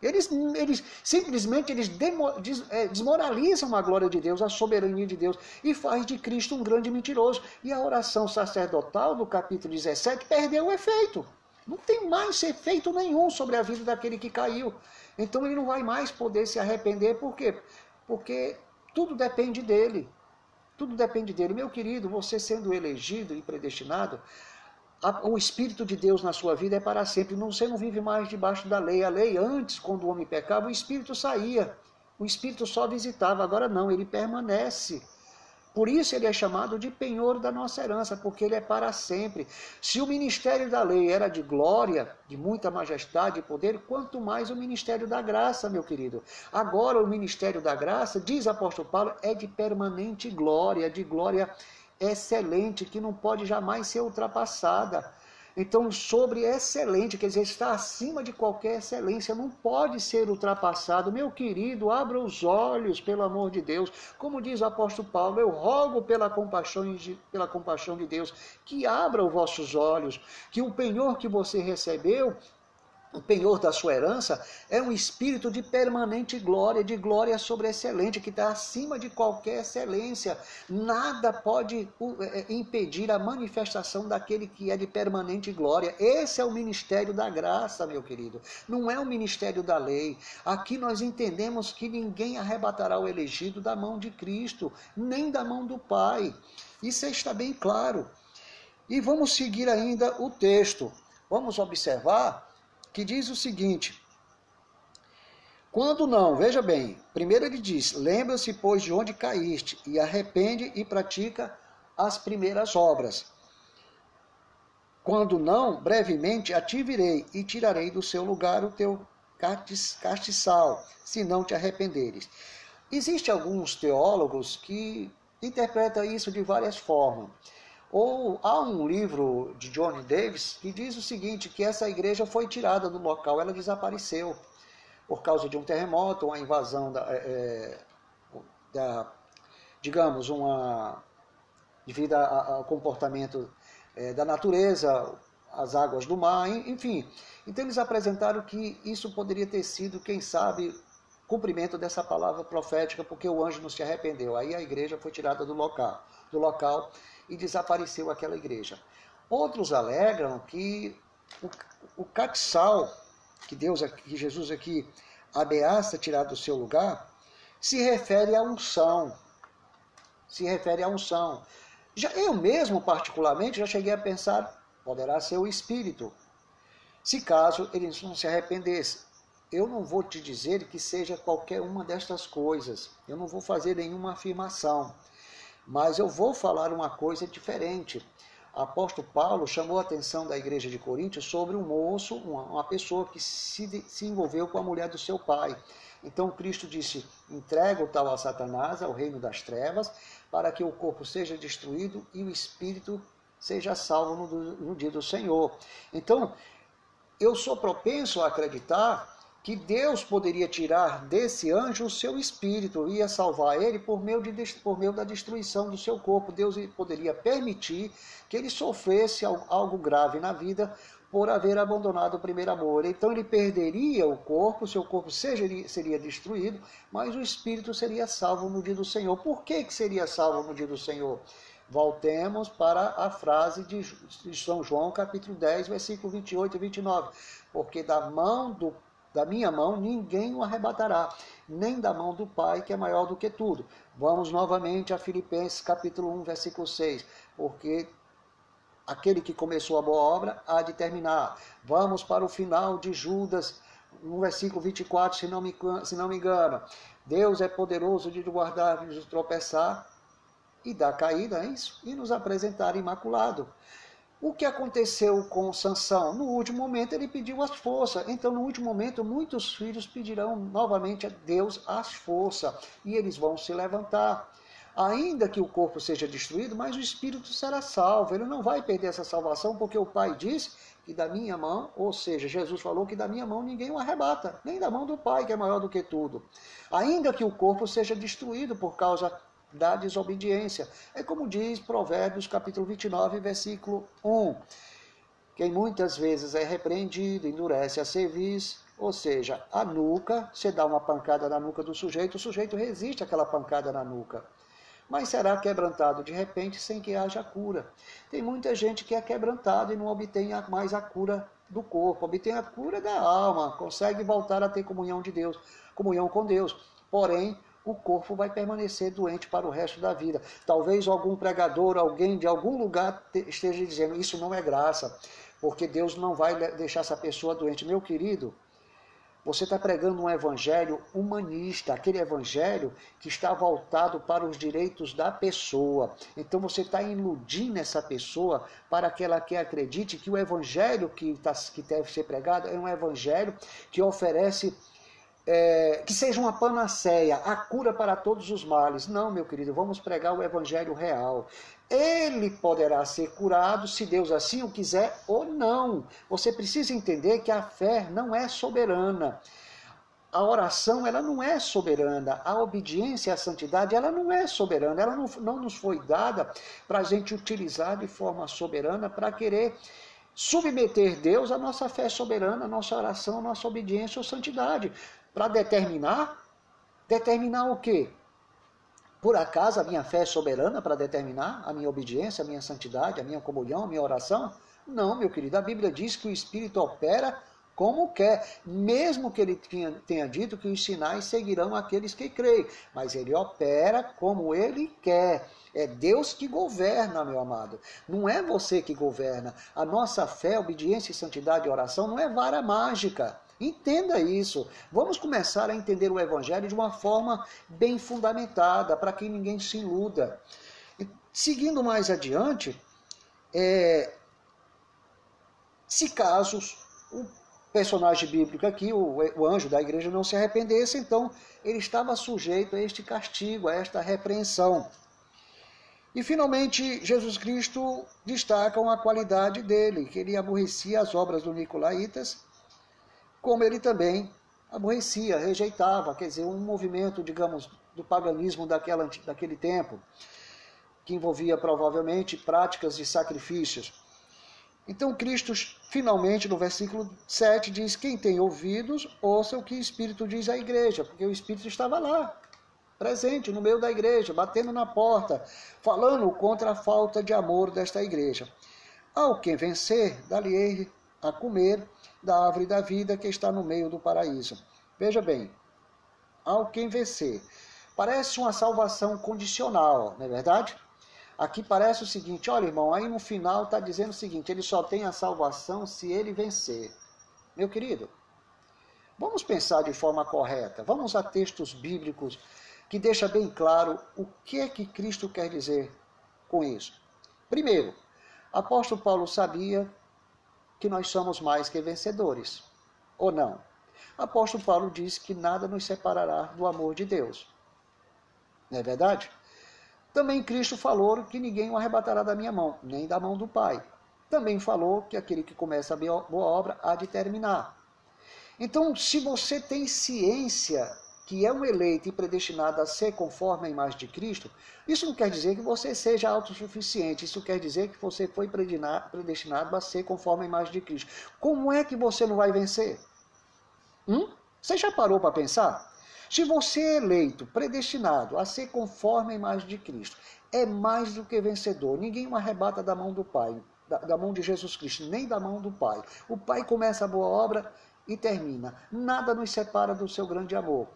Eles, eles simplesmente eles demo, des, é, desmoralizam a glória de Deus, a soberania de Deus, e faz de Cristo um grande mentiroso. E a oração sacerdotal do capítulo 17 perdeu o efeito. Não tem mais efeito nenhum sobre a vida daquele que caiu. Então ele não vai mais poder se arrepender, por quê? Porque tudo depende dele. Tudo depende dele. Meu querido, você sendo elegido e predestinado, o Espírito de Deus na sua vida é para sempre. Você não vive mais debaixo da lei. A lei, antes, quando o homem pecava, o Espírito saía. O Espírito só visitava. Agora não, ele permanece. Por isso ele é chamado de penhor da nossa herança, porque ele é para sempre. Se o ministério da lei era de glória, de muita majestade e poder, quanto mais o ministério da graça, meu querido. Agora o ministério da graça, diz apóstolo Paulo, é de permanente glória, de glória excelente, que não pode jamais ser ultrapassada. Então, sobre excelente, quer dizer, está acima de qualquer excelência, não pode ser ultrapassado. Meu querido, abra os olhos, pelo amor de Deus. Como diz o apóstolo Paulo, eu rogo pela compaixão de, pela compaixão de Deus que abra os vossos olhos, que o penhor que você recebeu o penhor da sua herança é um espírito de permanente glória, de glória sobre excelente, que está acima de qualquer excelência. Nada pode é, é, impedir a manifestação daquele que é de permanente glória. Esse é o ministério da graça, meu querido. Não é o ministério da lei. Aqui nós entendemos que ninguém arrebatará o elegido da mão de Cristo, nem da mão do Pai. Isso está bem claro. E vamos seguir ainda o texto. Vamos observar que diz o seguinte: Quando não, veja bem, primeiro ele diz: Lembra-se, pois, de onde caíste, e arrepende e pratica as primeiras obras. Quando não, brevemente a ti virei e tirarei do seu lugar o teu castiçal, se não te arrependeres. Existem alguns teólogos que interpretam isso de várias formas. Ou há um livro de John Davis que diz o seguinte, que essa igreja foi tirada do local, ela desapareceu por causa de um terremoto, uma invasão da, é, é da digamos, uma devido ao comportamento é, da natureza, as águas do mar, enfim. Então eles apresentaram que isso poderia ter sido, quem sabe, cumprimento dessa palavra profética, porque o anjo não se arrependeu. Aí a igreja foi tirada do local, do local e desapareceu aquela igreja. Outros alegram que o, o caxal, que Deus, que Jesus aqui ameaça tirar do seu lugar, se refere à unção. Se refere à unção. Já, eu mesmo, particularmente, já cheguei a pensar, poderá ser o Espírito. Se caso ele não se arrependesse. Eu não vou te dizer que seja qualquer uma destas coisas. Eu não vou fazer nenhuma afirmação. Mas eu vou falar uma coisa diferente. apóstolo Paulo chamou a atenção da igreja de Coríntios sobre um moço, uma, uma pessoa que se, se envolveu com a mulher do seu pai. Então Cristo disse: entrega o tal a Satanás, ao reino das trevas, para que o corpo seja destruído e o espírito seja salvo no, no dia do Senhor. Então, eu sou propenso a acreditar que Deus poderia tirar desse anjo o seu espírito, ia salvar ele por meio, de, por meio da destruição do seu corpo. Deus poderia permitir que ele sofresse algo grave na vida por haver abandonado o primeiro amor. Então ele perderia o corpo, seu corpo seria, seria destruído, mas o espírito seria salvo no dia do Senhor. Por que, que seria salvo no dia do Senhor? Voltemos para a frase de São João, capítulo 10, versículo 28 e 29. Porque da mão do da minha mão ninguém o arrebatará, nem da mão do Pai, que é maior do que tudo. Vamos novamente a Filipenses capítulo 1, versículo 6. Porque aquele que começou a boa obra há de terminar. Vamos para o final de Judas, no versículo 24, se não me, se não me engano. Deus é poderoso de guardar, de tropeçar e dar caída, é isso? E nos apresentar imaculado. O que aconteceu com Sansão? No último momento ele pediu as forças. Então, no último momento, muitos filhos pedirão novamente a Deus as forças e eles vão se levantar. Ainda que o corpo seja destruído, mas o espírito será salvo. Ele não vai perder essa salvação, porque o Pai disse que da minha mão, ou seja, Jesus falou que da minha mão ninguém o arrebata, nem da mão do Pai, que é maior do que tudo. Ainda que o corpo seja destruído por causa da desobediência. É como diz Provérbios capítulo 29, versículo 1. Quem muitas vezes é repreendido, endurece a cerviz, ou seja, a nuca, você dá uma pancada na nuca do sujeito, o sujeito resiste àquela pancada na nuca. Mas será quebrantado de repente sem que haja cura. Tem muita gente que é quebrantado e não obtém mais a cura do corpo, obtém a cura da alma, consegue voltar a ter comunhão de Deus, comunhão com Deus. Porém, o corpo vai permanecer doente para o resto da vida. Talvez algum pregador, alguém de algum lugar esteja dizendo: Isso não é graça, porque Deus não vai deixar essa pessoa doente. Meu querido, você está pregando um evangelho humanista, aquele evangelho que está voltado para os direitos da pessoa. Então você está iludindo essa pessoa para que ela que acredite que o evangelho que, tá, que deve ser pregado é um evangelho que oferece é, que seja uma panaceia, a cura para todos os males. Não, meu querido, vamos pregar o evangelho real. Ele poderá ser curado se Deus assim o quiser ou não. Você precisa entender que a fé não é soberana. A oração ela não é soberana, a obediência à santidade ela não é soberana, ela não, não nos foi dada para a gente utilizar de forma soberana para querer submeter Deus à nossa fé soberana, à nossa oração, à nossa obediência ou santidade para determinar. Determinar o quê? Por acaso a minha fé é soberana para determinar a minha obediência, a minha santidade, a minha comunhão, a minha oração? Não, meu querido. A Bíblia diz que o Espírito opera como quer, mesmo que ele tenha, tenha dito que os sinais seguirão aqueles que creem, mas ele opera como ele quer. É Deus que governa, meu amado. Não é você que governa. A nossa fé, obediência, santidade e oração não é vara mágica. Entenda isso. Vamos começar a entender o Evangelho de uma forma bem fundamentada, para que ninguém se iluda. E, seguindo mais adiante, é, se casos o personagem bíblico aqui, o, o anjo da igreja, não se arrependesse, então ele estava sujeito a este castigo, a esta repreensão. E finalmente, Jesus Cristo destaca uma qualidade dele, que ele aborrecia as obras dos Nicolaitas como ele também aborrecia, rejeitava, quer dizer, um movimento, digamos, do paganismo daquela, daquele tempo, que envolvia provavelmente práticas de sacrifícios. Então Cristo, finalmente, no versículo 7, diz: Quem tem ouvidos, ouça o que o Espírito diz à igreja, porque o Espírito estava lá, presente no meio da igreja, batendo na porta, falando contra a falta de amor desta igreja. Ao quem vencer, dali a comer da árvore da vida que está no meio do paraíso. Veja bem, ao quem vencer. Parece uma salvação condicional, não é verdade? Aqui parece o seguinte: olha, irmão, aí no final está dizendo o seguinte: ele só tem a salvação se ele vencer. Meu querido, vamos pensar de forma correta. Vamos a textos bíblicos que deixa bem claro o que é que Cristo quer dizer com isso. Primeiro, Apóstolo Paulo sabia que nós somos mais que vencedores, ou não? Apóstolo Paulo diz que nada nos separará do amor de Deus. Não é verdade? Também Cristo falou que ninguém o arrebatará da minha mão, nem da mão do Pai. Também falou que aquele que começa a boa obra há de terminar. Então, se você tem ciência que é um eleito e predestinado a ser conforme a imagem de Cristo, isso não quer dizer que você seja autossuficiente, isso quer dizer que você foi predestinado a ser conforme a imagem de Cristo. Como é que você não vai vencer? Hum? Você já parou para pensar? Se você é eleito, predestinado a ser conforme a imagem de Cristo, é mais do que vencedor. Ninguém o arrebata da mão do Pai, da, da mão de Jesus Cristo, nem da mão do Pai. O Pai começa a boa obra e termina. Nada nos separa do seu grande amor.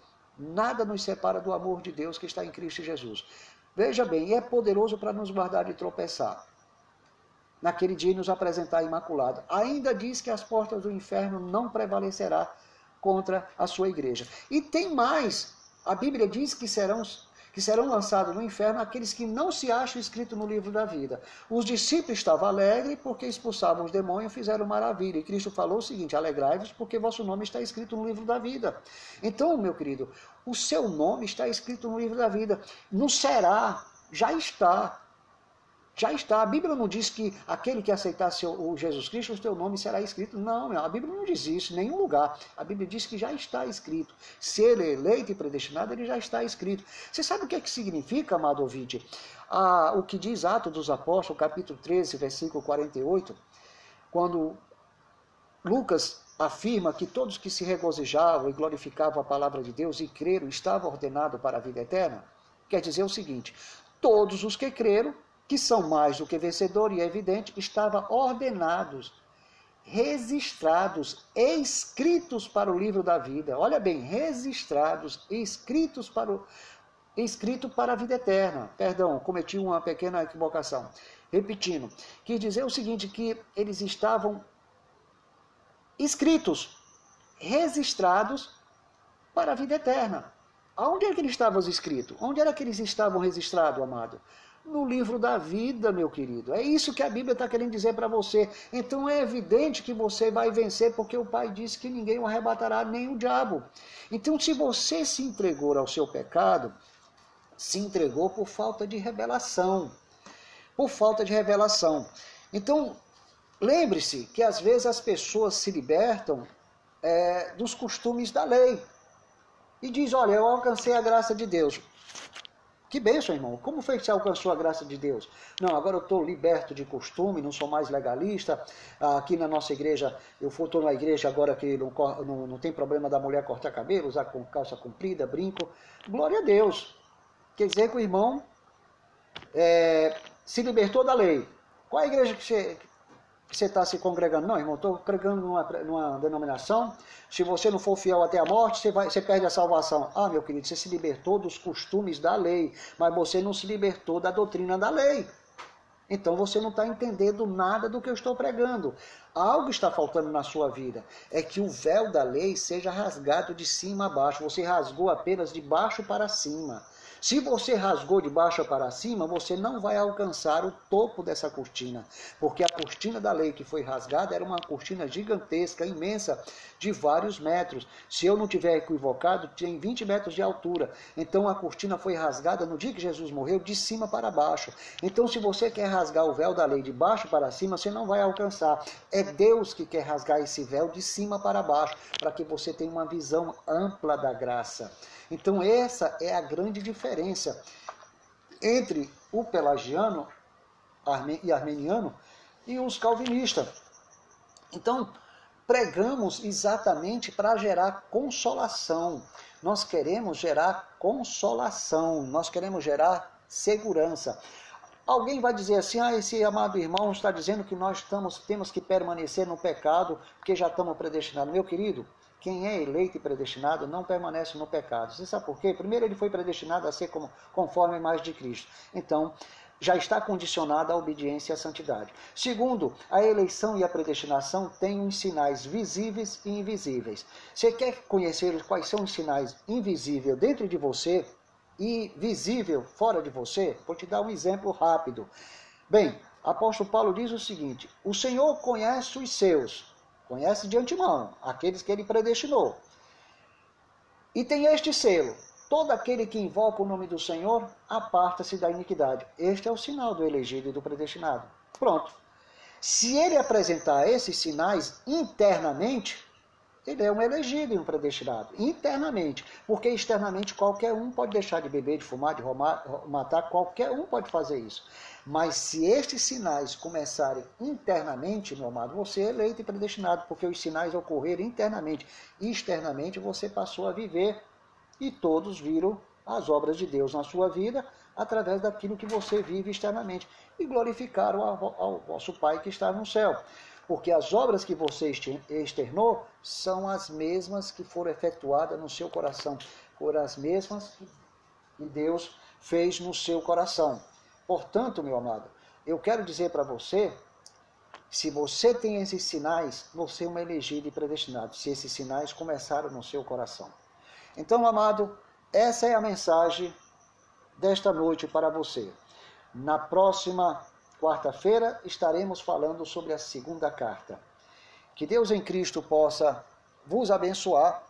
Nada nos separa do amor de Deus que está em Cristo Jesus. Veja bem, e é poderoso para nos guardar de tropeçar. Naquele dia nos apresentar imaculado. Ainda diz que as portas do inferno não prevalecerá contra a sua igreja. E tem mais. A Bíblia diz que serão que serão lançados no inferno aqueles que não se acham escritos no livro da vida. Os discípulos estavam alegres porque expulsavam os demônios e fizeram maravilha. E Cristo falou o seguinte: alegrai-vos porque vosso nome está escrito no livro da vida. Então, meu querido, o seu nome está escrito no livro da vida. Não será, já está. Já está. A Bíblia não diz que aquele que aceitasse o Jesus Cristo, o seu nome será escrito. Não, a Bíblia não diz isso em nenhum lugar. A Bíblia diz que já está escrito. Se ele é eleito e predestinado, ele já está escrito. Você sabe o que, é que significa, amado ouvinte? Ah, o que diz Atos dos Apóstolos, capítulo 13, versículo 48, quando Lucas afirma que todos que se regozijavam e glorificavam a palavra de Deus e creram estavam ordenados para a vida eterna, quer dizer o seguinte: todos os que creram que são mais do que vencedores, e é evidente, estavam ordenados, registrados, escritos para o livro da vida. Olha bem, registrados, escritos para o escrito para a vida eterna. Perdão, cometi uma pequena equivocação. Repetindo, quis dizer o seguinte que eles estavam escritos, registrados para a vida eterna. Aonde é que eles estavam escritos? Onde era que eles estavam registrados, amado? No livro da vida, meu querido. É isso que a Bíblia está querendo dizer para você. Então é evidente que você vai vencer, porque o Pai disse que ninguém o arrebatará, nem o diabo. Então, se você se entregou ao seu pecado, se entregou por falta de revelação. Por falta de revelação. Então, lembre-se que às vezes as pessoas se libertam é, dos costumes da lei. E diz, olha, eu alcancei a graça de Deus. Que bênção, irmão. Como foi que você alcançou a graça de Deus? Não, agora eu estou liberto de costume, não sou mais legalista. Aqui na nossa igreja, eu estou numa igreja agora que não, não, não tem problema da mulher cortar cabelo, usar com calça comprida, brinco. Glória a Deus. Quer dizer que o irmão é, se libertou da lei. Qual é a igreja que você, você está se congregando. Não, irmão, estou congregando numa, numa denominação. Se você não for fiel até a morte, você, vai, você perde a salvação. Ah, meu querido, você se libertou dos costumes da lei, mas você não se libertou da doutrina da lei. Então você não está entendendo nada do que eu estou pregando. Algo está faltando na sua vida. É que o véu da lei seja rasgado de cima a baixo. Você rasgou apenas de baixo para cima. Se você rasgou de baixo para cima, você não vai alcançar o topo dessa cortina, porque a cortina da lei que foi rasgada era uma cortina gigantesca, imensa, de vários metros. Se eu não tiver equivocado, tem 20 metros de altura. Então a cortina foi rasgada no dia que Jesus morreu, de cima para baixo. Então, se você quer rasgar o véu da lei de baixo para cima, você não vai alcançar. É Deus que quer rasgar esse véu de cima para baixo, para que você tenha uma visão ampla da graça. Então, essa é a grande diferença entre o pelagiano e armeniano e os calvinistas. Então, pregamos exatamente para gerar consolação. Nós queremos gerar consolação, nós queremos gerar segurança. Alguém vai dizer assim: ah, esse amado irmão está dizendo que nós estamos, temos que permanecer no pecado porque já estamos predestinados. Meu querido, quem é eleito e predestinado não permanece no pecado. Você sabe por quê? Primeiro, ele foi predestinado a ser como, conforme a imagem de Cristo. Então, já está condicionada à obediência e à santidade. Segundo, a eleição e a predestinação têm uns sinais visíveis e invisíveis. Você quer conhecer quais são os sinais invisíveis dentro de você e visível fora de você? Vou te dar um exemplo rápido. Bem, apóstolo Paulo diz o seguinte: O Senhor conhece os seus, conhece de antemão, aqueles que ele predestinou. E tem este selo: todo aquele que invoca o nome do Senhor aparta-se da iniquidade. Este é o sinal do elegido e do predestinado. Pronto. Se ele apresentar esses sinais internamente, ele é um elegido e um predestinado, internamente. Porque externamente qualquer um pode deixar de beber, de fumar, de roubar, matar, qualquer um pode fazer isso. Mas se estes sinais começarem internamente, meu amado, você é eleito e predestinado, porque os sinais ocorreram internamente. Externamente você passou a viver e todos viram as obras de Deus na sua vida através daquilo que você vive externamente e glorificaram ao vosso Pai que está no céu porque as obras que você externou são as mesmas que foram efetuadas no seu coração, foram as mesmas que Deus fez no seu coração. Portanto, meu amado, eu quero dizer para você, se você tem esses sinais, você é um elegido e predestinado, se esses sinais começaram no seu coração. Então, amado, essa é a mensagem desta noite para você. Na próxima Quarta-feira estaremos falando sobre a segunda carta. Que Deus em Cristo possa vos abençoar